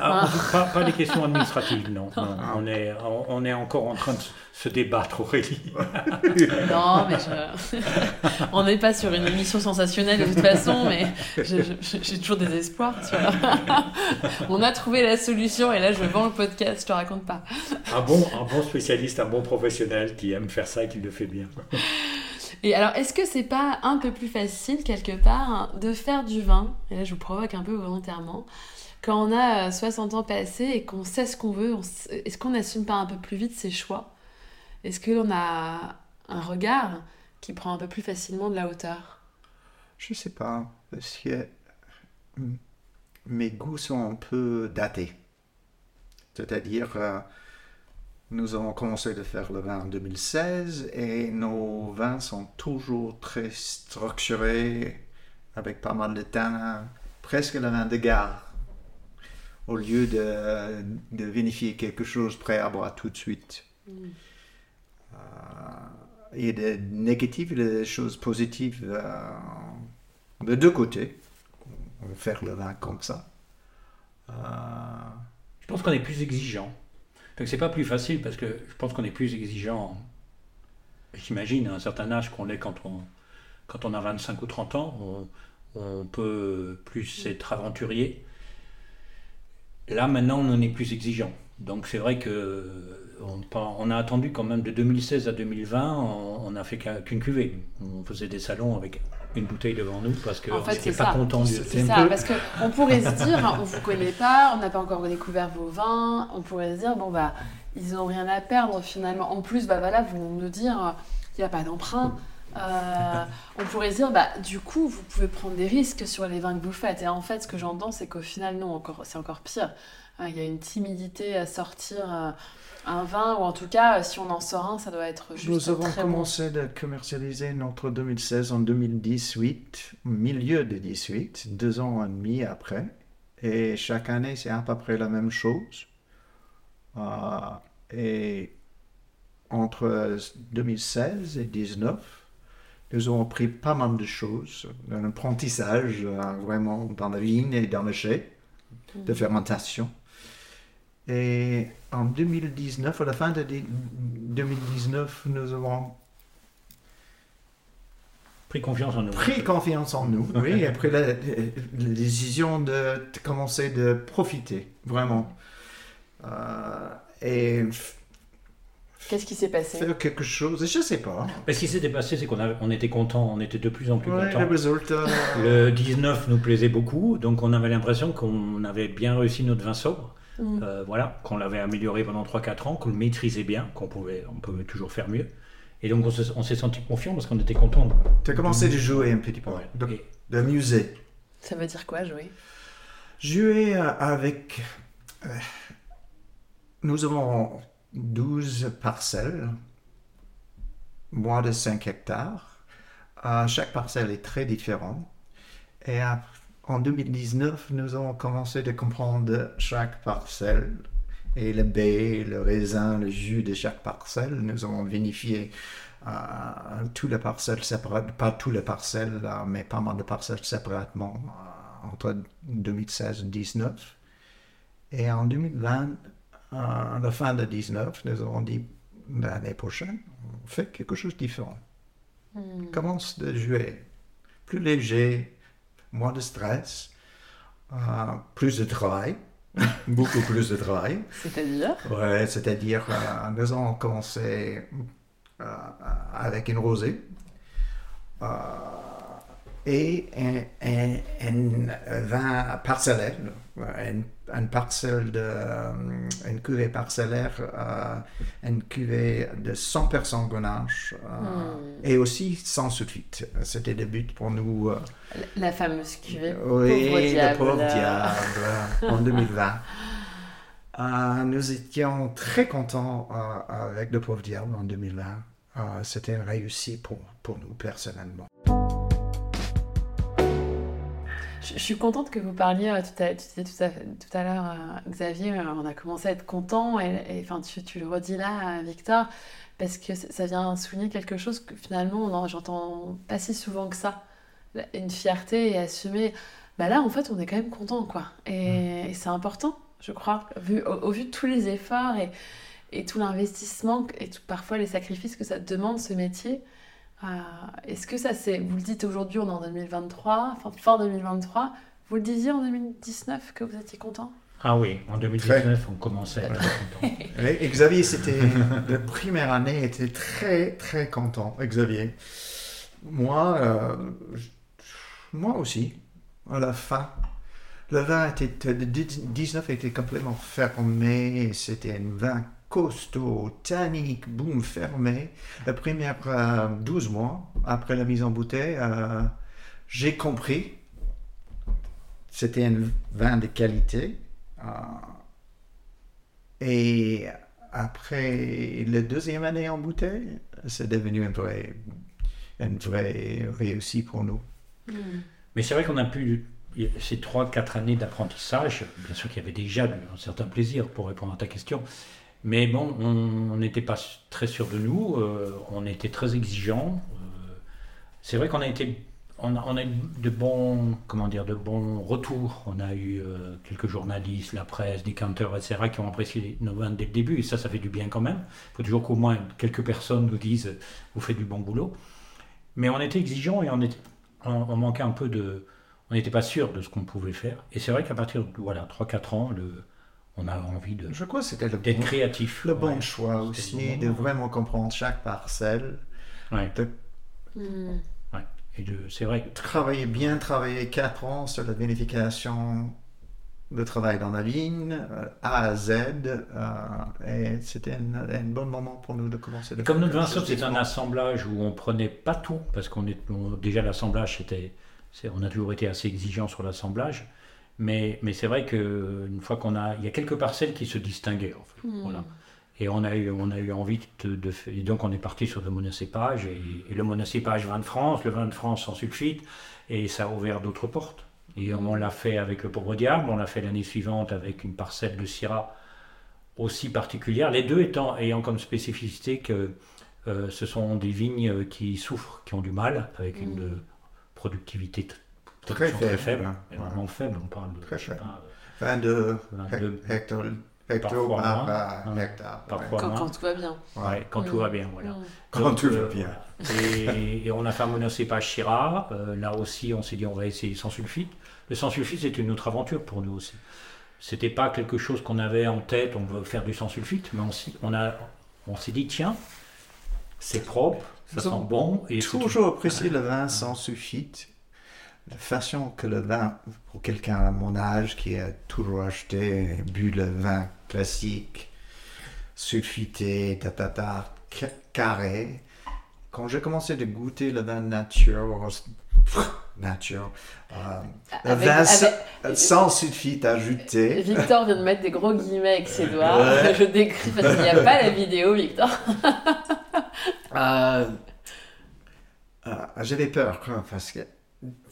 Ah, pas, pas des questions administratives, non. non.
Ah.
On, est, on, on est encore en train de se débattre, Aurélie.
Non, mais je... on n'est pas sur une émission sensationnelle de toute façon, mais j'ai toujours des espoirs. Tu vois. on a trouvé la solution et là je vends le podcast, je te raconte pas.
Un bon, un bon spécialiste, un bon professionnel qui aime faire ça et qui le fait bien.
Et alors, est-ce que c'est pas un peu plus facile quelque part de faire du vin Et là, je vous provoque un peu volontairement. Quand on a euh, 60 ans passés et qu'on sait ce qu'on veut, est-ce qu'on n'assume pas un peu plus vite ses choix? Est-ce qu'on a un regard qui prend un peu plus facilement de la hauteur?
Je sais pas, parce que mm, mes goûts sont un peu datés. C'est-à-dire, euh, nous avons commencé de faire le vin en 2016 et nos vins sont toujours très structurés, avec pas mal de tanins, presque le vin de gare. Au lieu de, de vinifier quelque chose prêt à boire tout de suite. Il y a des négatives et des choses positives euh, de deux côtés. On va faire le vin comme ça. Euh,
Je pense qu'on est plus exigeant. Donc c'est pas plus facile parce que je pense qu'on est plus exigeant, j'imagine, à un certain âge qu'on l'est quand on, quand on a 25 ou 30 ans. On, peut plus être aventurier. Là maintenant on en est plus exigeant. Donc c'est vrai que on, on a attendu quand même de 2016 à 2020, on on a fait qu'un- qu'une cuvée. On faisait des salons avec une bouteille devant nous parce qu'on n'était pas content du
C'est ça,
peu-
parce qu'on pourrait se dire, hein, on vous connaît pas, on n'a pas encore découvert vos vins, on pourrait se dire, bon bah, ils n'ont rien à perdre finalement. En plus, bah voilà, vous nous dire, euh, il n'y a pas d'emprunt. Euh, on pourrait se dire, bah du coup, vous pouvez prendre des risques sur les vins que vous faites. Et en fait, ce que j'entends, c'est qu'au final, non, encore, c'est encore pire. Euh, Il y a une timidité à sortir euh, un vin, ou en tout cas, si on en sort un, ça doit être juste
Nous avons
très bon.
commencé de commercialiser notre 2016 en 2018, au milieu de 18, deux ans et demi après. Et chaque année, c'est à peu près la même chose. Euh, et entre 2016 et 2019, nous avons appris pas mal de choses, un apprentissage euh, vraiment dans la vigne et dans le chai de fermentation. Et en 2019, à la fin de dé- 2019, nous avons
pris confiance en nous.
pris confiance en nous. Oui, après la, la décision de, de commencer de profiter, vraiment. Euh, et
Qu'est-ce qui s'est passé?
faire quelque chose, je sais pas.
Mais ce qui s'était passé, c'est qu'on on était content, on était de plus en plus
Ouais,
content.
le résultat.
Le 19 nous plaisait beaucoup, donc on avait l'impression qu'on avait bien réussi notre vin sobre.
Mm.
Euh, voilà, qu'on l'avait amélioré pendant 3-4 ans, qu'on le maîtrisait bien, qu'on pouvait, on pouvait toujours faire mieux. Et donc on se- on s'est senti confiant parce qu'on était content.
Tu as commencé de jouer un petit peu,
Ouais.
de,
Et-
de muser.
Ça veut dire quoi, jouer?
Jouer euh, avec. euh, nous avons 12 parcelles, moins de 5 hectares. Euh, chaque parcelle est très différente. Et ap- en 2019, nous avons commencé de comprendre chaque parcelle et le baie, le raisin, le jus de chaque parcelle. Nous avons vinifié euh, toutes les parcelles séparées, pas toutes les parcelles, euh, mais pas mal de parcelles séparément euh, entre 2016 et 2019. Et en 2020, euh, à la fin de 2019, nous avons dit l'année prochaine, on fait quelque chose de différent.
Hmm.
Commence de jouer plus léger, moins de stress, euh, plus de travail, beaucoup plus de travail.
C'est-à-dire
Ouais, c'est-à-dire, euh, nous avons commencé euh, avec une rosée euh, et un, un- un vin parcellaire, une, une parcelle de, euh, une cuvée parcellaire, euh, une cuvée de 100% grenache euh,
Hmm.
et aussi sans sulfite. C'était le but pour nous. euh,
La fameuse cuvée.
oui,
Pauvre
le
diable.
pauvre diable, en 2020. Euh, nous étions très contents avec le pauvre diable en 2020. Euh, C'était une réussite pour, pour nous personnellement.
Je, je suis contente que vous parliez euh, tout à, tu disais tout à, tout à l'heure, euh, Xavier, euh, on a commencé à être content et, et, enfin, tu, tu le redis là, Victor, parce que ça vient souligner quelque chose que finalement, j'entends pas si souvent que ça. Une fierté et assumer. Bah là, en fait, on est quand même content, quoi. Et, et c'est important, je crois, vu, au, au vu de tous les efforts et, et tout l'investissement et tout, parfois les sacrifices que ça demande, ce métier. Euh, Est-ce que ça c'est, vous le dites aujourd'hui, on est en 2023, enfin fin 2023, vous le disiez en 2019 que vous étiez content?
Ah oui, en 2019, on commençait à être content.
Et Xavier, c'était la première année, était très très content. Xavier, moi, euh, moi aussi, à la fin, le vin était, le 19 était complètement fermé. C'était un vin costaud, tannique, boum, fermé. Les premières euh, 12 mois après la mise en bouteille, euh, j'ai compris. C'était un vin de qualité. euh, et après la deuxième année en bouteille, c'est devenu une vraie, une vraie réussite pour nous.
Mais c'est vrai qu'on a pu, ces 3-4 années d'apprentissage, bien sûr qu'il y avait déjà un certain plaisir pour répondre à ta question, Mais bon, on n'était pas très sûr de nous, euh, on était très exigeants. Euh, c'est vrai qu'on a été, on a, eu de bons, comment dire, de bons retours. On a eu euh, quelques journalistes, la presse, des canteurs, etc., qui ont apprécié nos vins dès le début, et ça, ça fait du bien quand même. Il faut toujours qu'au moins quelques personnes nous disent, vous faites du bon boulot. Mais on était exigeants et on, manquait un peu de, on n'était pas sûr de ce qu'on pouvait faire. Et c'est vrai qu'à partir de voilà, 3-4 ans, le, on a envie de
je crois c'était
d'être bon, créatif.
Le bon choix aussi, de vraiment comprendre chaque parcelle.
Ouais.
De...
Hmm.
Ouais. Et de, c'est vrai.
Travailler bien, travailler 4 ans sur la vérification de travail dans la ligne, euh, A à Z, euh, et c'était un, un, bon moment pour nous de commencer.
Et comme notre vin c'est un assemblage où on prenait pas tout, parce qu'on est on, déjà l'assemblage, c'était, on a toujours été assez exigeant sur l'assemblage. Mais, mais c'est vrai qu'une fois qu'on a. Il y a quelques parcelles qui se distinguaient. En fait,
Hmm.
voilà. Et on a, eu, on a eu envie de, de Et donc on est parti sur le monocépage. Et, et, le monocépage vin de France, le vin de France sans sulfite. Et ça a ouvert d'autres portes. Et on l'a fait avec le pauvre diable, on l'a fait l'année suivante avec une parcelle de Syrah aussi particulière. Les deux étant, ayant comme spécificité que euh, ce sont des vignes qui souffrent, qui ont du mal, avec une
Mm.
productivité
Très faible.
très faible,
hein.
vraiment faible. On parle de
Très faible.
pas,
22
22
hectares
Parfois
par,
Ouais.
hectare.
Parfois.
Quand, tout va bien.
Ouais.
quand tout
Mm.
va bien, voilà.
Hmm.
Quand
Donc,
tout va
euh,
bien.
Et, et on a fait un monocépage Chira. Euh, là aussi, on s'est dit on va essayer sans sulfite. Le sans sulfite, c'était une autre aventure pour nous aussi. C'était pas quelque chose qu'on avait en tête, on veut faire du sans sulfite, mais on, on, s'est dit tiens, c'est propre, ça sent bon. Et c'est
toujours apprécié le vin sans sulfite. La façon que le vin, pour quelqu'un à mon âge qui a toujours acheté et bu le vin classique, sulfité, tatata, ca- carré, quand j'ai commencé de goûter le vin nature, nature, euh, le
Avec-
vin
avec-
sans sulfite ajouté,
Victor vient de mettre des gros guillemets avec ses doigts.
Ouais.
Je décris parce qu'il n'y a pas la vidéo, Victor.
Euh, euh, J'avais peur quoi, parce que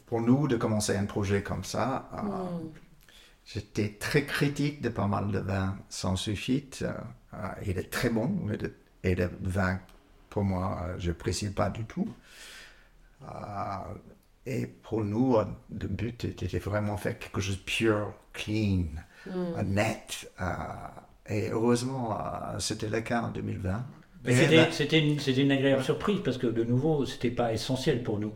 pour nous de commencer un projet comme ça, euh,
Hmm.
j'étais très critique de pas mal de vins sans sulfite. Euh, euh, il est très bon mais de- et le vin pour moi euh, je n'apprécie pas du tout. Euh, et pour nous, euh, le but était vraiment faire quelque chose de pur, clean,
Hmm.
euh, net. euh, et heureusement, euh, c'était le cas en 2020.
Mais
Et
c'était, une, agréable surprise parce que de nouveau, c'était pas essentiel pour nous.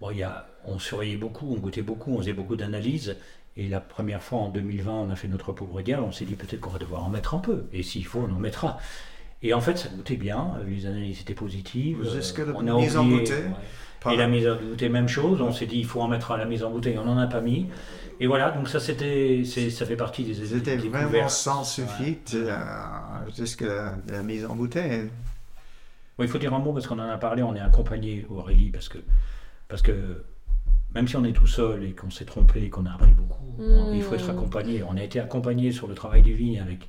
Bon, il y a, on surveillait beaucoup, on goûtait beaucoup, on faisait beaucoup d'analyses. Et la première fois en 2020, on a fait notre pauvre diable, on s'est dit peut-être qu'on va devoir en mettre un peu. Et s'il faut, on en mettra. Et en fait, ça goûtait bien, les analyses étaient positives.
Jusque la
on a
mise en bouteille
ouais. Et la mise en bouteille, même chose. On s'est dit, il faut en mettre à la mise en bouteille. On n'en a pas mis. Et voilà, donc ça, c'était, ça fait partie des
C'était
des
vraiment sans sulfite euh, jusqu'à la mise en bouteille.
Oui, il faut dire un mot parce qu'on en a parlé, on est accompagné, Aurélie, parce que, parce que même si on est tout seul et qu'on s'est trompé et qu'on a appris beaucoup, on- il faut être accompagné. On a été accompagné sur le travail des vignes avec,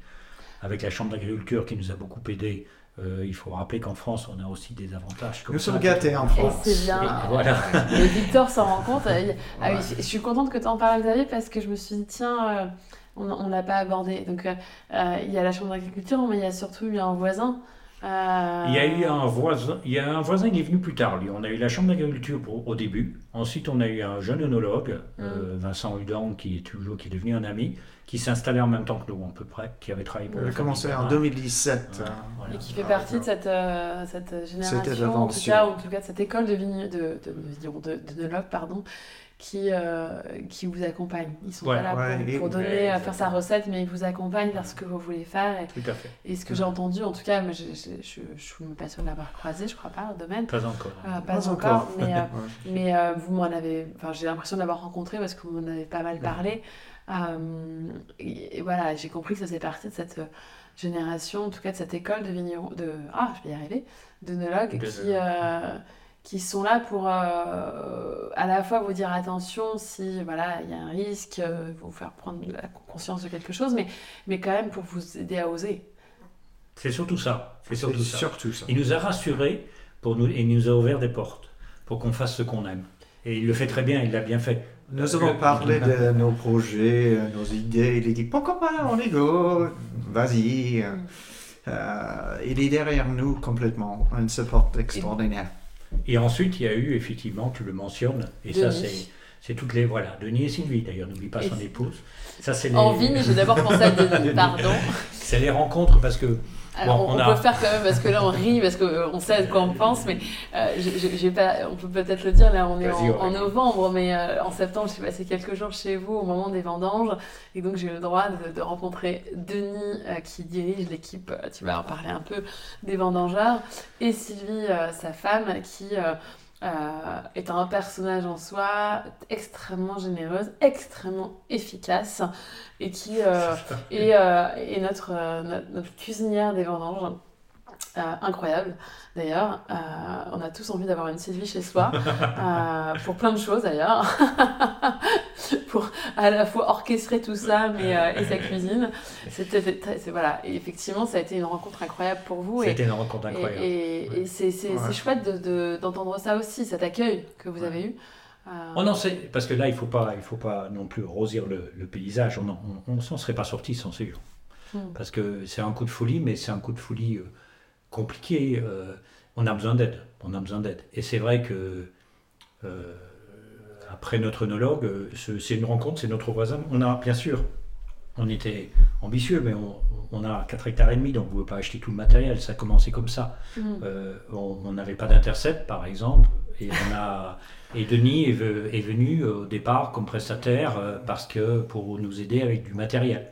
avec la Chambre d'agriculture qui nous a beaucoup aidé. Euh, il faut rappeler qu'en France, on a aussi des avantages. Comme
Nous
ça.
sommes gâtés en France.
c'est bien.
Voilà.
Et Victor s'en rend compte. Ah
Ouais.
je je suis contente que tu en parles, Xavier, parce que je me suis dit, tiens, euh, on ne l'a pas abordé. Donc, euh, euh, il y a la chambre d'agriculture, mais il y a surtout eu un voisin. Euh,
Il y a eu un voisin, il y a un voisin qui est venu plus tard. Lui. On a eu la chambre d'agriculture au début. Ensuite, on a eu un jeune œnologue, euh, Vincent Hudan, qui est toujours, qui est devenu un ami, qui s'est installé en même temps que nous à peu près, qui avait travaillé pour. La
a commencé en
Bernard.
2017.
Voilà, voilà.
Et qui fait
Ah,
partie de cette, euh, cette génération, en tout cas, ou en tout cas de cette école de vigne, de, de, de, de, pardon, qui, euh, qui vous accompagne. Ils sont
Ouais,
pas là
ouais,
pour,
et-
pour donner,
ouais,
à faire sa recette, mais ils vous accompagnent vers ce que vous voulez faire. Et,
Tout à fait.
et ce que j'ai entendu, en tout cas, j'ai- j'ai- je je suis pas sûre de l'avoir croisé, je crois pas, au domaine.
Pas encore.
Euh, pas
Pas
encore,
encore.
mais, euh, mais euh, vous m'en avez, enfin j'ai l'impression de l'avoir rencontré parce que vous m'en avez pas mal parlé. Euh, et, et voilà, j'ai compris que ça faisait partie de cette euh, génération, en tout cas de cette école de vignerons, de ah je vais y arriver, d'œnologues qui euh, qui sont là pour euh, à la fois vous dire attention si voilà il y a un risque, euh, vous faire prendre la conscience de quelque chose, mais mais quand même pour vous aider à oser.
C'est surtout ça. C'est surtout
surtout ça.
Il nous a rassurés pour nous, et il nous a ouvert des portes pour qu'on fasse ce qu'on aime. Et il le fait très bien, il l'a bien fait.
Nous avons
Le-
parlé de nos projets, euh, nos idées. Il a dit pourquoi pas, on est go, vas-y. euh. euh, il est derrière nous complètement. Un support extraordinaire.
Et ensuite, il y a eu, effectivement, tu le mentionnes, et ça, c'est. C'est toutes les. Voilà, Denis et Sylvie, d'ailleurs, n'oublie pas
Et
son épouse. Ça, c'est les,
En vigne, j'ai d'abord pensé à Denis, pardon.
c'est les rencontres parce que.
Alors,
Bon,
on,
on
on
a-
peut faire quand même, parce que là, on rit, parce qu'on sait à quoi on pense, mais euh, j'ai- j'ai j'ai pas, on peut peut-être le dire, là, on est en, novembre, mais euh, en septembre, j'ai passé quelques jours chez vous au moment des vendanges, et donc j'ai eu le droit de, de rencontrer Denis, euh, qui dirige l'équipe, euh, tu vas en parler un peu, des vendangeurs, et Sylvie, euh, sa femme, qui... euh, est un personnage en soi extrêmement généreuse, extrêmement efficace et qui euh, est, euh, est notre, euh, notre, notre cuisinière des vendanges. Euh, incroyable d'ailleurs. Euh, on a tous envie d'avoir une Sylvie chez soi, euh, pour plein de choses d'ailleurs. pour à la fois orchestrer tout ça mais, euh, et sa cuisine. C'était voilà. Et effectivement, ça a été une rencontre incroyable pour vous. Et,
C'était une rencontre incroyable.
et, et- et c'est c'est-
Ouais.
c'est chouette de- de- d'entendre ça aussi, cet accueil que vous avez eu. Euh,
Oh non, c'est parce que là, il faut pas, il faut pas non plus rosir le, le paysage. On on s'en serait pas sorti sans sûr.
Hmm.
Parce que c'est un coup de folie, mais c'est un coup de folie euh, compliqué. euh, on a besoin d'aide. On a besoin d'aide. Et c'est vrai que euh, après notre œnologue, euh, ce- c'est une rencontre, c'est notre voisin. On a bien sûr, on était ambitieux, mais on, on a 4 hectares et demi, donc on ne pouvait pas acheter tout le matériel. Ça a commencé comme ça.
mm.
Euh, on n'avait pas d'intercept, par exemple, et, on a, et Denis est, est venu au départ comme prestataire parce que pour nous aider avec du matériel.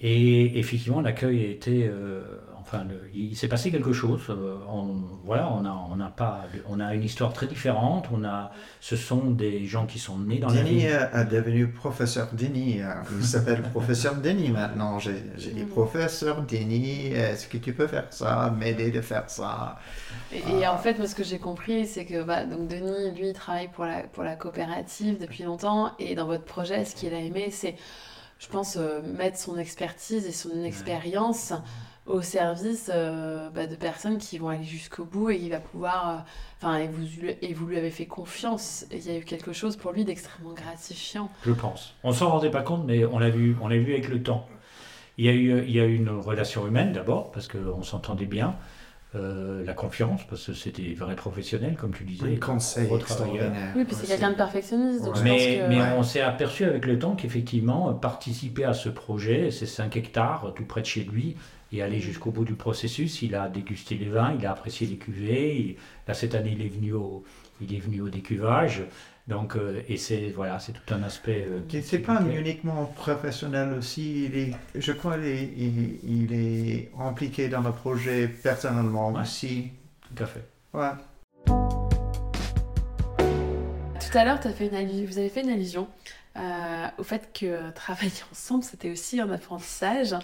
Et effectivement, l'accueil a été, euh, enfin, le- il s'est passé quelque chose. euh, on, voilà, on a, on pas, on a une histoire très différente. On a, ce sont des gens qui sont nés dans la
Denis
vie.
euh, est devenu professeur Denis. Il s'appelle professeur Denis maintenant. J'ai dit professeur Denis, est-ce que tu peux faire ça, m'aider de faire ça?
Et, et en fait, moi, ce que j'ai compris, c'est que bah, donc Denis, lui, il travaille pour la, pour la coopérative depuis longtemps. Et dans votre projet, ce qu'il a aimé, c'est, je pense, euh, mettre son expertise et son expérience au service euh, bah, de personnes qui vont aller jusqu'au bout et qui va pouvoir. euh, Enfin, et, vous, et vous lui avez fait confiance. Et il y a eu quelque chose pour lui d'extrêmement gratifiant.
Je pense. On s'en rendait pas compte, mais on l'a vu, on l'a vu avec le temps. Il y a eu, il y a eu une relation humaine d'abord, parce qu'on s'entendait bien. Euh, la confiance, parce que c'était des vrais professionnels, comme tu disais.
Un conseil extraordinaire.
Oui, puis c'est quelqu'un de perfectionniste. Donc
Ouais.
je
Mais,
pense que.
mais
Ouais.
on s'est aperçu avec le temps qu'effectivement, euh, participer à ce projet, ces 5 hectares tout près de chez lui, et aller jusqu'au bout du processus, il a dégusté les vins, il a apprécié les cuvées. il- là, cette année, il est venu au, il est venu au décuvage. Donc, euh, et c'est voilà, c'est tout un aspect. euh,
C'est pas uniquement professionnel aussi. Il est, je crois qu'il est, il, il est impliqué dans le projet personnellement
Ouais.
aussi.
Tout à fait.
Ouais.
Tout à l'heure, t'as fait une allu- vous avez fait une allusion euh, au fait que travailler ensemble, c'était aussi un apprentissage.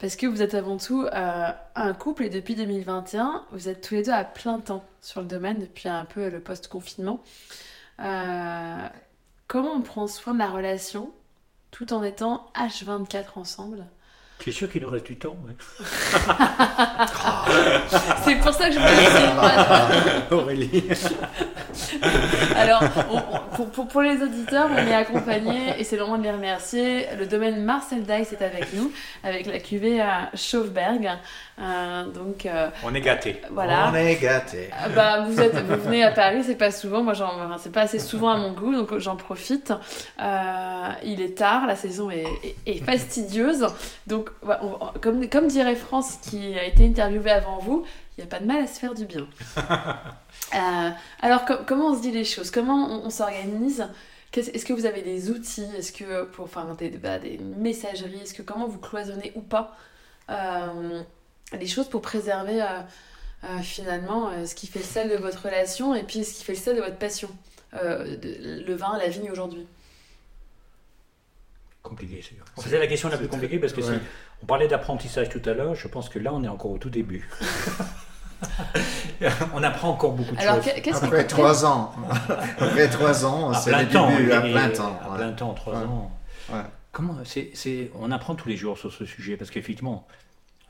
Parce que vous êtes avant tout euh, un couple et depuis 2021, vous êtes tous les deux à plein temps sur le domaine depuis un peu le post-confinement. Euh, comment on prend soin de la relation tout en étant H24 ensemble?
Tu es sûr qu'il nous reste du temps ouais.
C'est pour ça que je me dis,
Aurélie.
Alors, on- pour, pour- pour les auditeurs, on est accompagnés et c'est le moment de les remercier. Le domaine Marcel Dice est avec nous, avec la cuvée à Schaufberg. Euh, donc, euh,
On est gâtés.
voilà.
On est gâtés.
Ah Bah, vous, êtes, vous venez à Paris, c'est pas souvent, moi j'en, enfin, c'est pas assez souvent à mon goût, donc j'en profite. Euh, il est tard, la saison est, est- est fastidieuse, donc ouais, on- on- comme, comme dirait France qui a été interviewée avant vous, il n'y a pas de mal à se faire du bien. Euh, alors co- comment on se dit les choses? Comment on, on s'organise? Est-ce que vous avez des outils? Est-ce que pour enfin des, bah, des messageries? Est-ce que comment vous cloisonnez ou pas euh, les choses pour préserver euh, finalement ce qui fait le sel de votre relation et puis ce qui fait le sel de votre passion de- le vin, la vigne aujourd'hui?
Compliqué, c'est sûr. La question la plus compliquée parce que
Ouais.
si on parlait d'apprentissage tout à l'heure, je pense que là on est encore au tout début. on apprend encore beaucoup de
Alors
choses.
Après trois ans. Après trois ans, c'est le
temps,
début, à plein temps.
à plein temps, trois ans.
Ouais.
Comment c'est, c'est- on apprend tous les jours sur ce sujet parce qu'effectivement,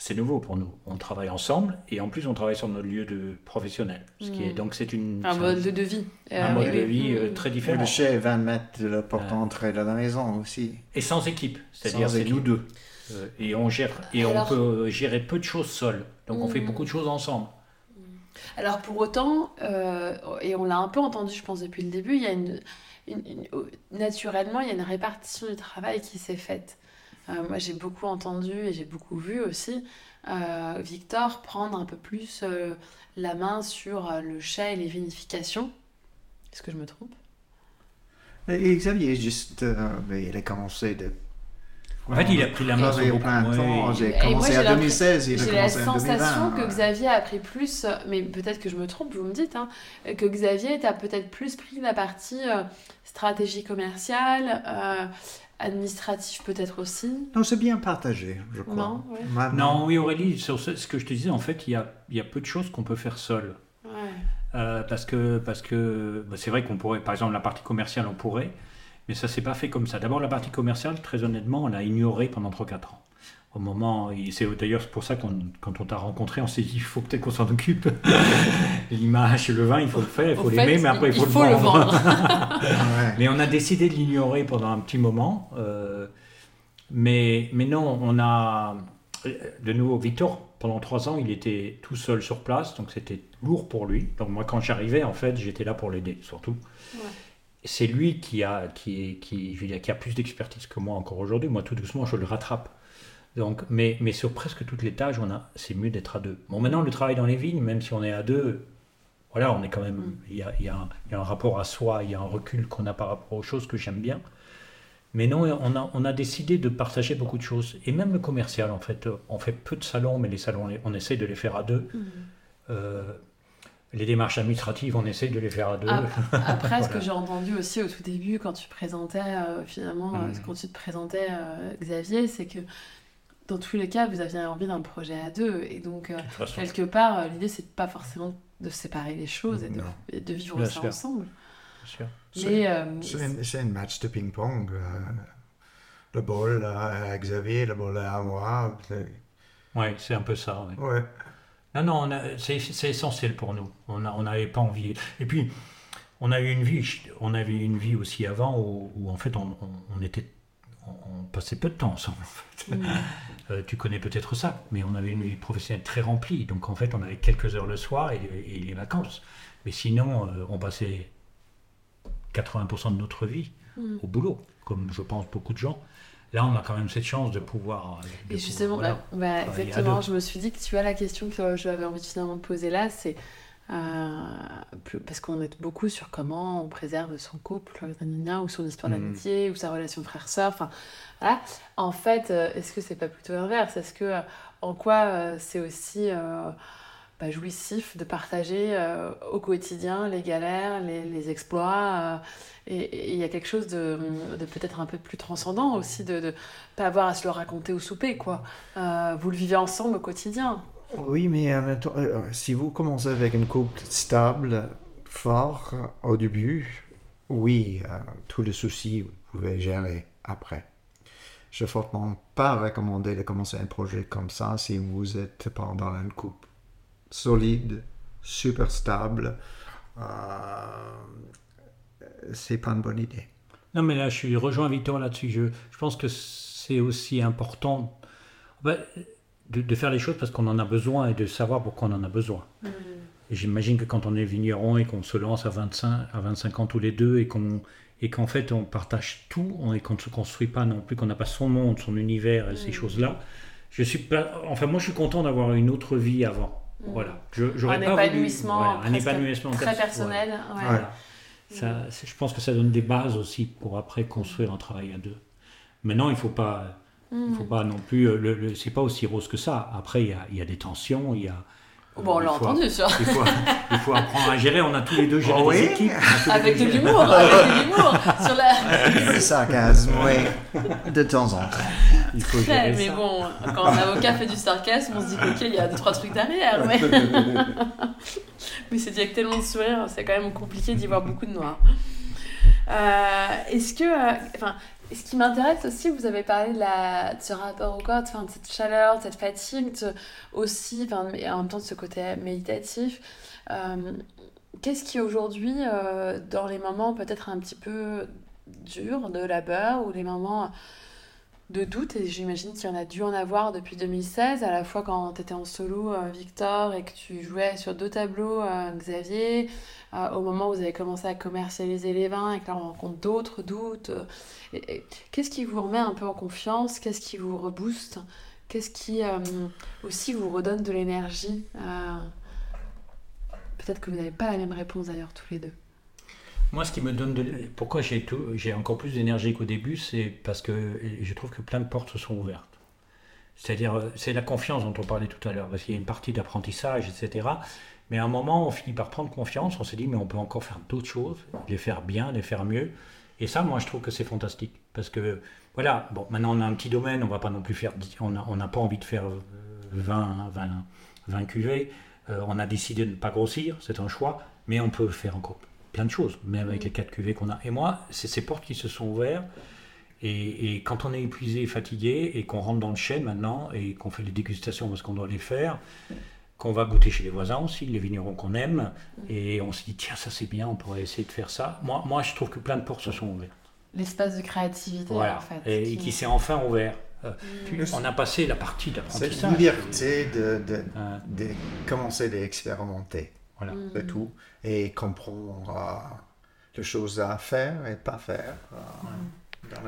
c'est nouveau pour nous. On travaille ensemble et en plus on travaille sur notre lieu de professionnel, ce qui
Mm.
est donc c'est une
un mode de vie.
un
Euh,
mode
oui,
de vie euh, très
Et
différent
le est 20 mètres de la porte d'entrée de la maison aussi.
et sans équipe, c'est-à-dire c'est nous deux. Euh, et on gère et on peut gérer peu de choses seul. Donc on fait mm. beaucoup de choses ensemble. Mm.
Alors pour autant, euh, et on l'a un peu entendu, je pense depuis le début, il y a une, naturellement il y a une répartition du travail qui s'est faite. Euh, moi j'ai beaucoup entendu et j'ai beaucoup vu aussi Victor prendre un peu plus la main sur le chat et les vinifications. Est-ce que je me trompe?
Et Xavier, juste, il a commencé de
en fait, il a pris la main sur beaucoup.
Ouais. J'ai commencé en 2016, il a commencé
en 2020. J'ai la sensation que Xavier a pris plus, mais peut-être que je me trompe, vous me dites, hein, que Xavier a peut-être plus pris la partie euh, stratégie commerciale, euh, administrative peut-être aussi.
Non, c'est bien partagé, je crois.
Non,
non oui Aurélie, sur ce, que je te disais, en fait, il y a, il y a peu de choses qu'on peut faire seul. Euh, parce que parce que bah, c'est vrai qu'on pourrait, par exemple, la partie commerciale, on pourrait. Mais ça s'est pas fait comme ça. D'abord, la partie commerciale, très honnêtement, on l'a ignorée pendant 3-4 ans. Au moment, c'est d'ailleurs pour ça qu'on, quand on t'a rencontré, on s'est dit il faut peut-être qu'on s'en occupe. L'image, le vin, il faut le faire, il faut l'aimer, mais après il faut, le, vendre. Mais on a décidé de l'ignorer pendant un petit moment. Euh, mais, mais non, on a de nouveau Victor. Pendant trois ans, il était tout seul sur place, donc c'était lourd pour lui. Donc moi, quand j'arrivais, en fait, j'étais là pour l'aider, surtout. Ouais c'est lui qui a, qui, qui, qui a plus d'expertise que moi encore aujourd'hui. Moi, tout doucement, je le rattrape. Donc, mais, mais sur presque toutes les tâches, on a, c'est mieux d'être à deux. Bon, maintenant, le travail dans les vignes, même si on est à deux, voilà, on est quand même, mm. il y a, y, a y a, un rapport à soi, il y a un recul qu'on a par rapport aux choses que j'aime bien. Mais non, on a, on a décidé de partager beaucoup de choses. Et même le commercial, en fait, on fait peu de salons, mais les salons, on essaie de les faire à deux. Mm. Euh, les démarches administratives, on essaye de les faire à deux.
Après, ce que j'ai entendu aussi au tout début, quand tu présentais, euh, finalement, mm. quand tu te présentais, euh, Xavier, c'est que dans tous les cas, vous aviez envie d'un projet à deux. Et donc, quelque part, l'idée, c'est pas forcément de séparer les choses et de, vivre ça ensemble.
C'est un match de ping-pong. le bol à Xavier, le bol à moi.
Oui, c'est un peu ça.
Ouais.
Non, non, c'est essentiel pour nous. On n'avait on pas envie. Et puis, on a eu une vie, on avait une vie aussi avant où, en fait on, était, on, passait peu de temps ensemble. Mm. Euh, tu connais peut-être ça, mais on avait une vie professionnelle très remplie. Donc en fait, on avait quelques heures le soir et, les vacances. Mais sinon, euh, on passait 80% de notre vie mm. au boulot, comme je pense beaucoup de gens. Là, on a quand même cette chance de pouvoir. Euh,
et justement, bah, bah, exactement, je me suis dit que tu as la question que j'avais envie finalement de poser là, c'est euh, parce qu'on est beaucoup sur comment on préserve son couple, ou son histoire mm. d'amitié, ou sa relation frère-sœur. Enfin, voilà. En fait, euh, est-ce que c'est pas plutôt l'inverse? Est-ce que en quoi c'est aussi bah, jouissif de partager au quotidien les galères, les, les exploits et il y a quelque chose de, de peut-être un peu plus transcendant aussi, de ne pas avoir à se le raconter au souper, quoi. Euh, vous le vivez ensemble au quotidien.
Oui, mais euh, euh, si vous commencez avec une couple stable, fort au début, oui, tous les soucis, vous pouvez gérer après. Je ne fortement pas recommander de commencer un projet comme ça si vous êtes pendant une couple solide, super stable. Euh, c'est pas une bonne idée.
Non, mais là, je suis rejoint Victor là-dessus. Je, je, pense que c'est aussi important de, faire les choses parce qu'on en a besoin et de savoir pourquoi on en a besoin. Mm. J'imagine que quand on est vigneron et qu'on se lance à 25, à 25 ans tous les deux et qu'on et qu'en fait on partage tout et qu'on ne se construit pas non plus, qu'on n'a pas son monde, son univers et ces mm. choses-là, je suis pas, enfin moi je suis content d'avoir une autre vie avant. Mm. Voilà. Je,
un, épanouissement un épanouissement très personnel. Ouais
je pense que ça donne des bases aussi pour après construire un travail à deux. Maintenant, il ne faut pas, il faut mm. pas non plus. Euh, le, c'est pas aussi rose que ça. Après, il y a, il y a des tensions, il y a.
Bon, on l'a entendu, ça.
Il faut, il faut, apprendre à gérer. On a tous les deux géré oh des équipes.
Avec de l'humour, avec de l'humour. Sur la...
Le sarcasme, oui. De temps en temps.
Il faut gérer mais bon, quand un avocat fait du sarcasme, on se dit ok, il y a deux, trois trucs derrière. Mais, mais c'est dit avec tellement de sourire, c'est quand même compliqué d'y voir beaucoup de noir. Euh, est-ce que. Euh, ce qui m'intéresse aussi, vous avez parlé de, la, ce rapport au corps, de, cette chaleur, de cette fatigue, aussi, et en même temps de ce côté méditatif. Euh, qu'est-ce qui aujourd'hui, dans les moments peut-être un petit peu durs de labeur ou les moments de doute, et j'imagine qu'il y en a dû en avoir depuis 2016, à la fois quand tu étais en solo, euh, Victor, et que tu jouais sur deux tableaux, euh, Xavier, euh, au moment où vous avez commencé à commercialiser les vins, et que là on rencontre d'autres doutes. Qu'est-ce qui vous remet un peu en confiance Qu'est-ce qui vous rebooste Qu'est-ce qui aussi vous redonne de l'énergie Peut-être que vous n'avez pas la même réponse d'ailleurs tous les deux.
Moi, ce qui me donne de... Pourquoi j'ai, j'ai encore plus d'énergie qu'au début, c'est parce que je trouve que plein de portes se sont ouvertes. C'est-à-dire, euh, c'est la confiance dont on parlait tout à l'heure, parce qu'il y a une partie d'apprentissage, etc. Mais à un moment, on finit par prendre confiance, on s'est dit, mais on peut encore faire d'autres choses, les faire bien, les faire mieux. Et ça, moi, je trouve que c'est fantastique. Parce que, voilà, bon, maintenant on a un petit domaine, on va pas non plus faire, on n'a pas envie de faire 20, 20, 20 cuvées. Euh, on a décidé de ne pas grossir, c'est un choix, mais on peut faire encore plein de choses, même avec mm. les quatre cuvées qu'on a. Et moi, c'est ces portes qui se sont ouvertes. Et, quand on est épuisé, fatigué, et qu'on rentre dans le chêne maintenant, et qu'on fait les dégustations parce qu'on doit les faire, qu'on va goûter chez les voisins aussi, les vignerons qu'on aime, et on se dit, tiens, ça c'est bien, on pourrait essayer de faire ça. Moi, moi je trouve que plein de portes se sont ouvertes.
L'espace de créativité,
en fait. Et qui, s'est enfin ouvert. Euh, mm. on a passé la partie d'apprentissage.
Cette liberté de, de, de commencer à expérimenter. Voilà. C'est mm. tout. Et comprendre les choses à faire et pas faire.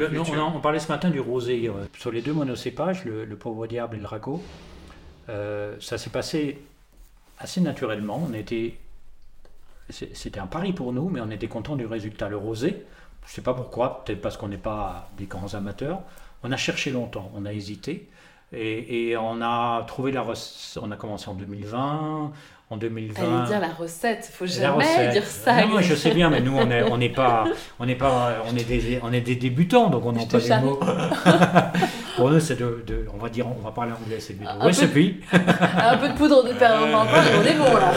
Euh, on, parlait ce matin du rosé. Euh, sur les deux monocépages, le, le pauvre diable et le ragot, euh, ça s'est passé assez naturellement. On était, c'était un pari pour nous, mais on était content du résultat. Le rosé, je ne sais pas pourquoi, peut-être parce qu'on n'est pas des grands amateurs. On a cherché longtemps, on a hésité. Et, et, on a trouvé la recette. On a commencé en 2020 en 2020.
Allez dire la recette, faut jamais dire ça.
Non, je sais bien, mais nous on n'est on est pas, on est pas, on est des, on est des débutants, donc on n'a pas les mots. pour nous, c'est de, de, on va dire, on va parler anglais, c'est
un recipe. un peu de poudre de perlimpinpin, on est bon là.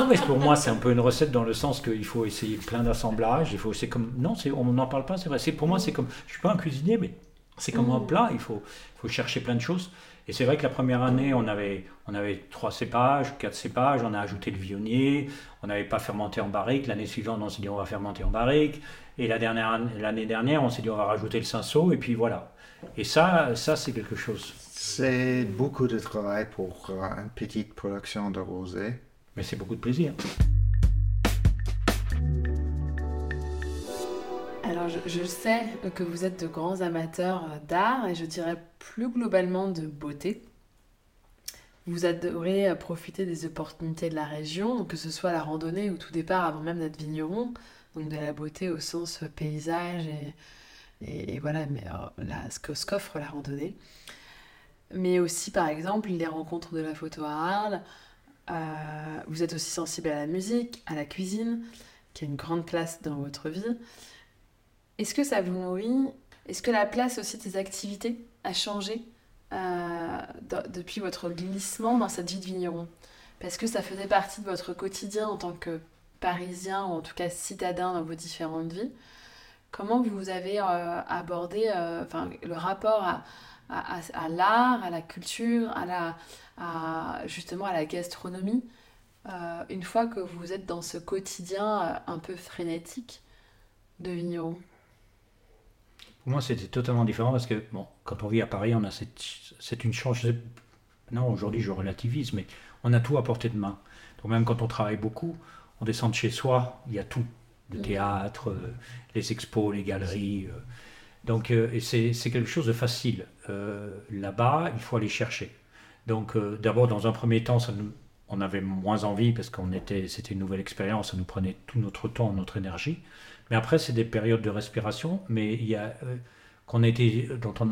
non, mais pour moi, c'est un peu une recette dans le sens qu'il faut essayer plein d'assemblages. Il faut, c'est comme, non, c'est, on n'en parle pas, c'est vrai. C'est pour moi, c'est comme, je suis pas un cuisinier, mais c'est comme un mm. plat. Il faut, faut chercher plein de choses. Et c'est vrai que la première année, on avait, on avait trois cépages, quatre cépages, on a ajouté le vionnier, on n'avait pas fermenté en barrique. L'année suivante, on s'est dit on va fermenter en barrique. Et la dernière, l'année dernière, on s'est dit on va rajouter le cinceau, et puis voilà. Et ça, ça c'est quelque chose.
C'est beaucoup de travail pour une petite production de rosé.
Mais c'est beaucoup de plaisir.
Je, sais que vous êtes de grands amateurs d'art et je dirais plus globalement de beauté. Vous adorez profiter des opportunités de la région, que ce soit la randonnée ou tout départ avant même d'être vigneron, donc de la beauté au sens paysage et, voilà mais, euh, ce qu'offre la randonnée. Mais aussi, par exemple, les rencontres de la photo à Arles. Euh, vous êtes aussi sensible à la musique, à la cuisine, qui a une grande place dans votre vie. Est-ce que ça vous nourrit? Est-ce que la place aussi de ces activités a changé euh, depuis votre glissement dans cette vie de vigneron? Parce que ça faisait partie de votre quotidien en tant que parisien ou en tout cas citadin dans vos différentes vies. Comment vous avez euh, abordé euh, le rapport à, à, l'art, à la culture, à la, justement à la gastronomie, une fois que vous êtes dans ce quotidien un peu frénétique de vigneron?
Pour moi, c'était totalement différent parce que, bon, quand on vit à Paris, on a cette, c'est une chance. Non, aujourd'hui, je relativise, mais on a tout à portée de main. Donc, même quand on travaille beaucoup, on descend de chez soi, il y a tout le théâtre, euh, les expos, les galeries. Euh. donc, euh, c'est, quelque chose de facile. là-bas, il faut aller chercher. Donc, d'abord, dans un premier temps, ça on avait moins envie parce qu'on était, c'était une nouvelle expérience, ça nous prenait tout notre temps, notre énergie. Mais après, c'est des périodes de respiration, mais il y a, euh, qu'on a été, dont on,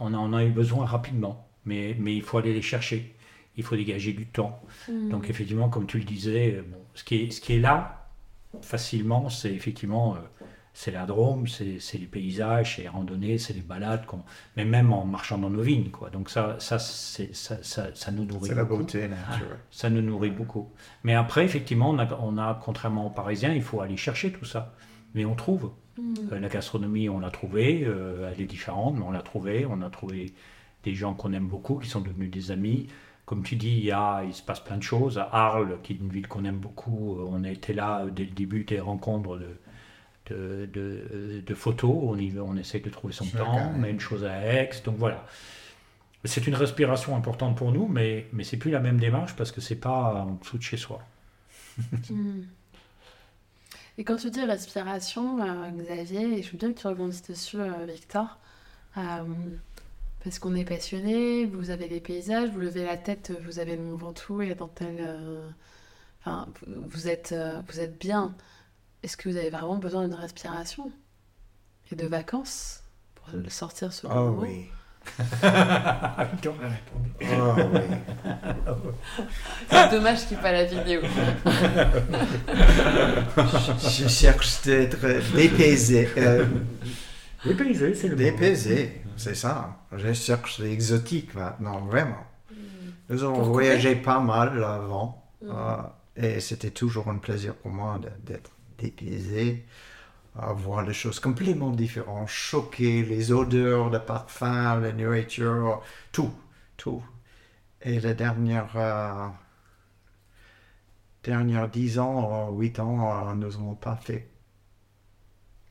on, en a eu besoin rapidement. Mais, mais il faut aller les chercher. Il faut dégager du temps. Hmm. Donc, effectivement, comme tu le disais, bon, ce, qui est, ce qui est là, facilement, c'est effectivement. Euh, c'est la Drôme, c'est les paysages, c'est les randonnées, c'est les balades, mais même en marchant dans nos vignes. Quoi. Donc ça, ça, ça, ça, ça, nous nourrit
C'est la beauté naturelle.
ça nous nourrit beaucoup. Mais après, effectivement, on a, on a, contrairement aux Parisiens, il faut aller chercher tout ça mais on trouve. Mm. Euh, la gastronomie, on l'a trouvée, euh, elle est différente, mais on l'a trouvée. On a trouvé des gens qu'on aime beaucoup, qui sont devenus des amis. Comme tu dis, il, y a, il se passe plein de choses. À Arles, qui est une ville qu'on aime beaucoup, euh, on a été là dès le début des rencontres de, de, de, de photos. On, y, on essaie de trouver son temps,
année.
même chose à Aix. Donc voilà. C'est une respiration importante pour nous, mais, mais c'est plus la même démarche parce que c'est pas en dessous de chez soi.
Et quand tu dis respiration, euh, Xavier, et je veux bien que tu rebondisses dessus, euh, Victor, euh, parce qu'on est passionné, vous avez les paysages, vous levez la tête, vous avez le Mont Ventoux et la dentelle. euh, Enfin, vous- êtes, vous êtes bien. Est-ce que vous avez vraiment besoin d'une respiration et de vacances pour sortir ce
Oh
moment
oui.
Victor a répondu.
Oh oui.
C'est dommage qu'il n'y ait pas la vidéo.
Je cherche d'être dépaysé. euh,
Dépaysé, c'est le mot.
dépaysé, c'est ça. Je cherche l'exotique maintenant, vraiment. Nous avons
Pourquoi
voyagé pas mal avant.
Mm.
euh, et c'était toujours un plaisir pour moi d'être dépaysé, à voir des choses complètement différentes, choquer les odeurs, le parfum, la nourriture, tout, tout. Et les dernières, euh, dernières 10 ans, euh, 8 ans, euh, nous n'avons pas fait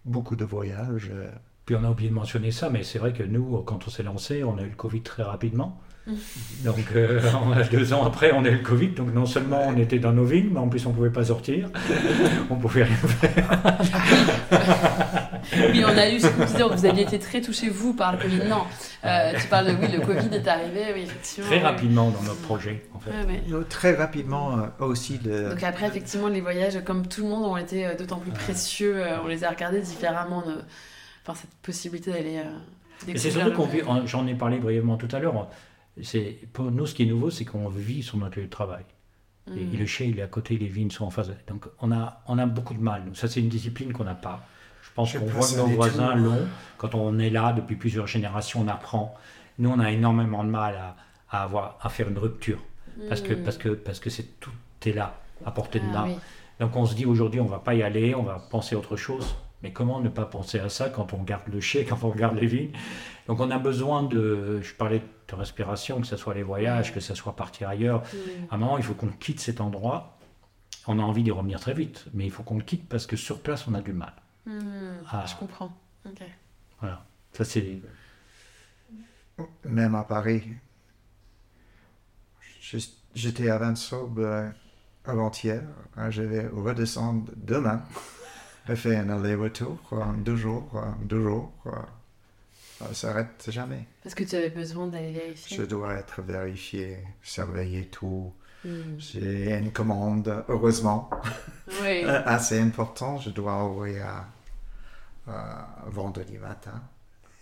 beaucoup de voyages. euh.
Puis on a oublié de mentionner ça, mais c'est vrai que nous, quand on s'est lancé, on a eu le Covid très rapidement. Donc euh, on a- deux ans après, on a eu le Covid. Donc non seulement on était dans nos villes, mais en plus on pouvait pas sortir. on pouvait rien faire.
Oui, on a eu ce que vous disiez, vous aviez été très touché, vous, par le Covid. Non, euh, tu parles de oui, le Covid est arrivé, oui, effectivement.
Très rapidement dans notre projet, en fait.
Nous, Très rapidement euh, aussi, le,
Donc après, effectivement, les voyages, comme tout le monde, ont été euh, d'autant plus précieux. euh, On les a regardés différemment. de- Enfin, cette possibilité d'aller. euh,
Et c'est surtout
le
qu'on j'en ai parlé brièvement tout à l'heure, c'est, pour nous ce qui est nouveau, c'est qu'on vit sur notre lieu de travail. Et,
Mm.
et le chai, il est à côté, les vignes sont en face. Donc on a, on a beaucoup de mal. Ça, c'est une discipline qu'on n'a pas. Je pense qu'on voit que nos voisins l'ont. Quand on est là depuis plusieurs générations, on apprend. Nous, on a énormément de mal à, à avoir, à faire une rupture. Parce que,
Mm.
parce que, parce que c'est, tout est là, à portée de
Ah,
main.
oui.
Donc on se dit aujourd'hui, on va pas y aller, on va penser à autre chose. Mais comment ne pas penser à ça quand on regarde le chai, quand on regarde les vignes? Donc on a besoin de, je parlais de respiration, que ce soit les voyages, que ce soit partir ailleurs. À un moment, il faut qu'on quitte cet endroit. On a envie d'y revenir très vite, mais il faut qu'on le quitte parce que sur place, on a du mal.
Mm.
Ah.
Je comprends. Ok.
Voilà. Ça, c'est.
même à Paris. J'étais à Vinsaube euh, avant-hier. hein, Je vais redescendre demain. Je fais un aller-retour en deux jours, en deux jours. quoi. Ça ne s'arrête jamais.
Parce que tu avais besoin d'aller vérifier.
Je dois être vérifié, surveiller tout.
Mm.
J'ai une commande, heureusement,
Oui.
euh, assez importante. Je dois envoyer à, à vendredi matin.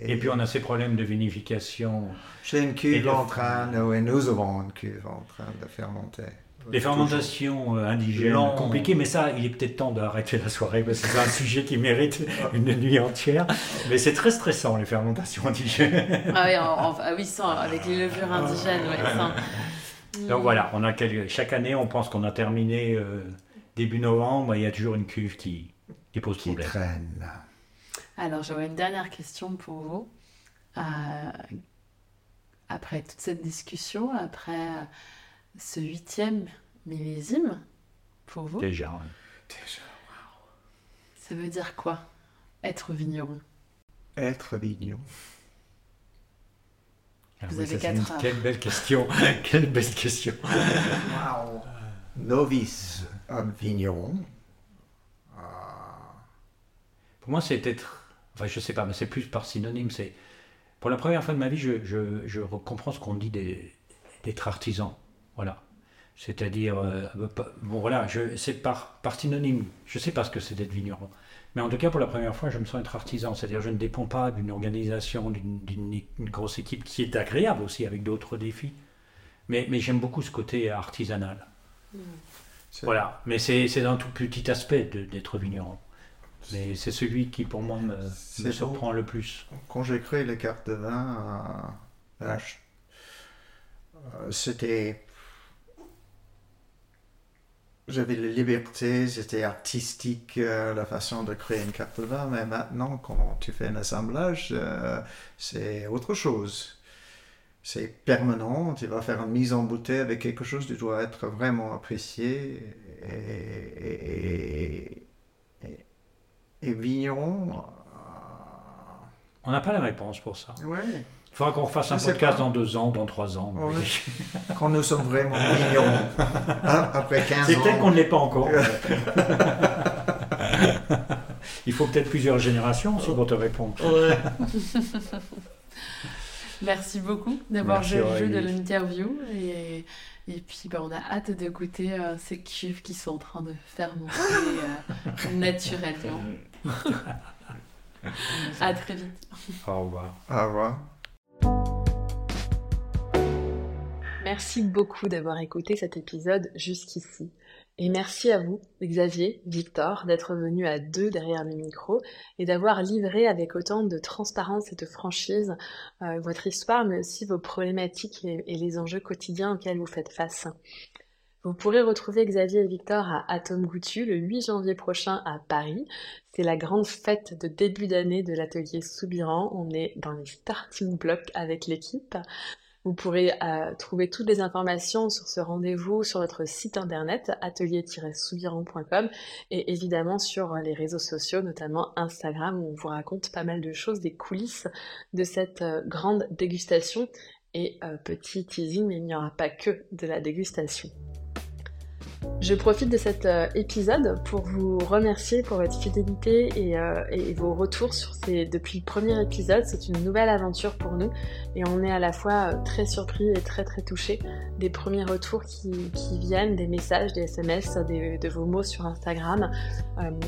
Et puis on a ces problèmes de vinification.
J'ai une cuve en train, oui, nous avons une cuve en train de fermenter.
Les fermentations euh, indigènes, compliquées, mais ça, il est peut-être temps d'arrêter la soirée parce que c'est un sujet qui mérite une nuit entière. Mais c'est très stressant, les fermentations indigènes.
Ah oui, en- en- ah oui, ça, avec les levures indigènes, ouais. Mm.
Donc voilà, on a chaque année, on pense qu'on a terminé euh, début novembre, et il y a toujours une cuve qui, qui pose
qui
problème.
traîne.
Alors, j'aurais une dernière question pour vous. Euh, après toute cette discussion, après euh, ce huitième millésime, pour vous,
Déjà. ouais.
ça veut dire quoi Être vigneron?
Être vigneron.
Ah
Vous
oui,
avez quatre
une-
heures.
Quelle belle question. quelle belle question.
Wow. Novice euh, vigneron.
Pour moi, c'est être. Enfin, je sais pas, mais c'est plus par synonyme. C'est pour la première fois de ma vie, je, je, je comprends ce qu'on dit des- d'être artisan. Voilà. C'est-à-dire, euh, bon voilà, je, c'est par, par synonyme. Je sais pas ce que c'est d'être vigneron. Mais en tout cas, pour la première fois, je me sens être artisan. C'est-à-dire, je ne dépends pas d'une organisation, d'une, d'une- une grosse équipe qui est agréable aussi avec d'autres défis. Mais, mais j'aime beaucoup ce côté artisanal.
C'est-
Voilà. Mais c'est, un tout petit aspect d'être vigneron. Mais c'est celui qui, pour moi, me,
beau.
surprend le plus.
Quand j'ai créé les cartes de vin, euh, euh, c'était. J'avais la liberté, c'était artistique euh, la façon de créer une carte de vin, mais maintenant, quand tu fais un assemblage, euh, c'est autre chose. C'est permanent, tu vas faire une mise en bouteille avec quelque chose, tu dois être vraiment apprécié et, et- et- et- vigneron.
On n'a pas la réponse pour ça.
Ouais.
Il faudra qu'on refasse un
Je
podcast
pas.
dans deux ans, dans trois ans.
Ouais. Quand nous sommes vraiment vignerons. Hein, Après 15
C'est
ans.
peut-être qu'on ne l'est pas encore. Il faut peut-être plusieurs générations aussi pour te répondre.
Ouais.
Merci beaucoup d'avoir joué le jeu de l'interview. Et, et puis, bah, on a hâte de goûter euh, ces cuves qui sont en train de fermenter euh, naturellement. À très vite.
Au revoir.
Au revoir.
Merci beaucoup d'avoir écouté cet épisode jusqu'ici. Et merci à vous, Xavier, Victor, d'être venus à deux derrière le micro et d'avoir livré avec autant de transparence et de franchise euh, votre histoire, mais aussi vos problématiques et, et les enjeux quotidiens auxquels vous faites face. Vous pourrez retrouver Xavier et Victor à Atom Goutu le 8 janvier prochain à Paris. C'est la grande fête de début d'année de l'atelier Soubiran. On est dans les starting blocks avec l'équipe. Vous pourrez euh, trouver toutes les informations sur ce rendez-vous sur notre site internet atelier-soubiran.com et évidemment sur les réseaux sociaux, notamment Instagram, où on vous raconte pas mal de choses, des coulisses de cette euh, grande dégustation. Et euh, petit teasing, mais il n'y aura pas que de la dégustation. Je profite de cet euh, épisode pour vous remercier pour votre fidélité et, euh, et vos retours sur ces depuis le premier épisode. C'est une nouvelle aventure pour nous et on est à la fois euh, très surpris et très très touchés des premiers retours qui, viennent, des messages, des SMS, des- de vos mots sur Instagram.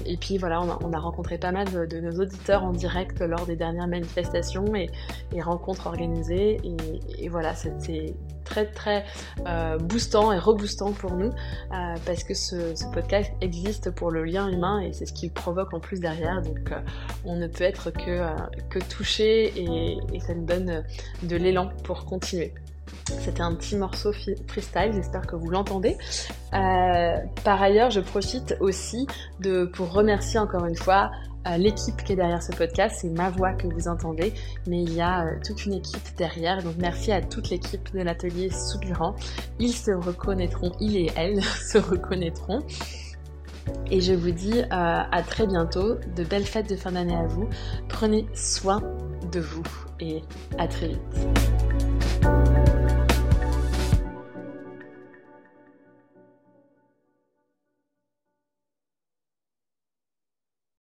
Et puis voilà, on a, on a rencontré pas mal de, nos auditeurs en direct lors des dernières manifestations et, rencontres organisées. Et, voilà, c'était très très boostant et reboostant pour nous parce que ce, podcast existe pour le lien humain et c'est ce qu'il provoque en plus derrière. Donc euh, on ne peut être que, euh, que touché et, ça nous donne euh, de l'élan pour continuer. C'était un petit morceau freestyle, j'espère que vous l'entendez. Euh, par ailleurs, je profite aussi de, pour remercier encore une fois euh, l'équipe qui est derrière ce podcast. C'est ma voix que vous entendez, mais il y a euh, toute une équipe derrière. Donc merci à toute l'équipe de l'atelier Soubiran. Ils se reconnaîtront, ils et elles se reconnaîtront. Et je vous dis euh, à très bientôt, de belles fêtes de fin d'année à vous. Prenez soin de vous et à très vite.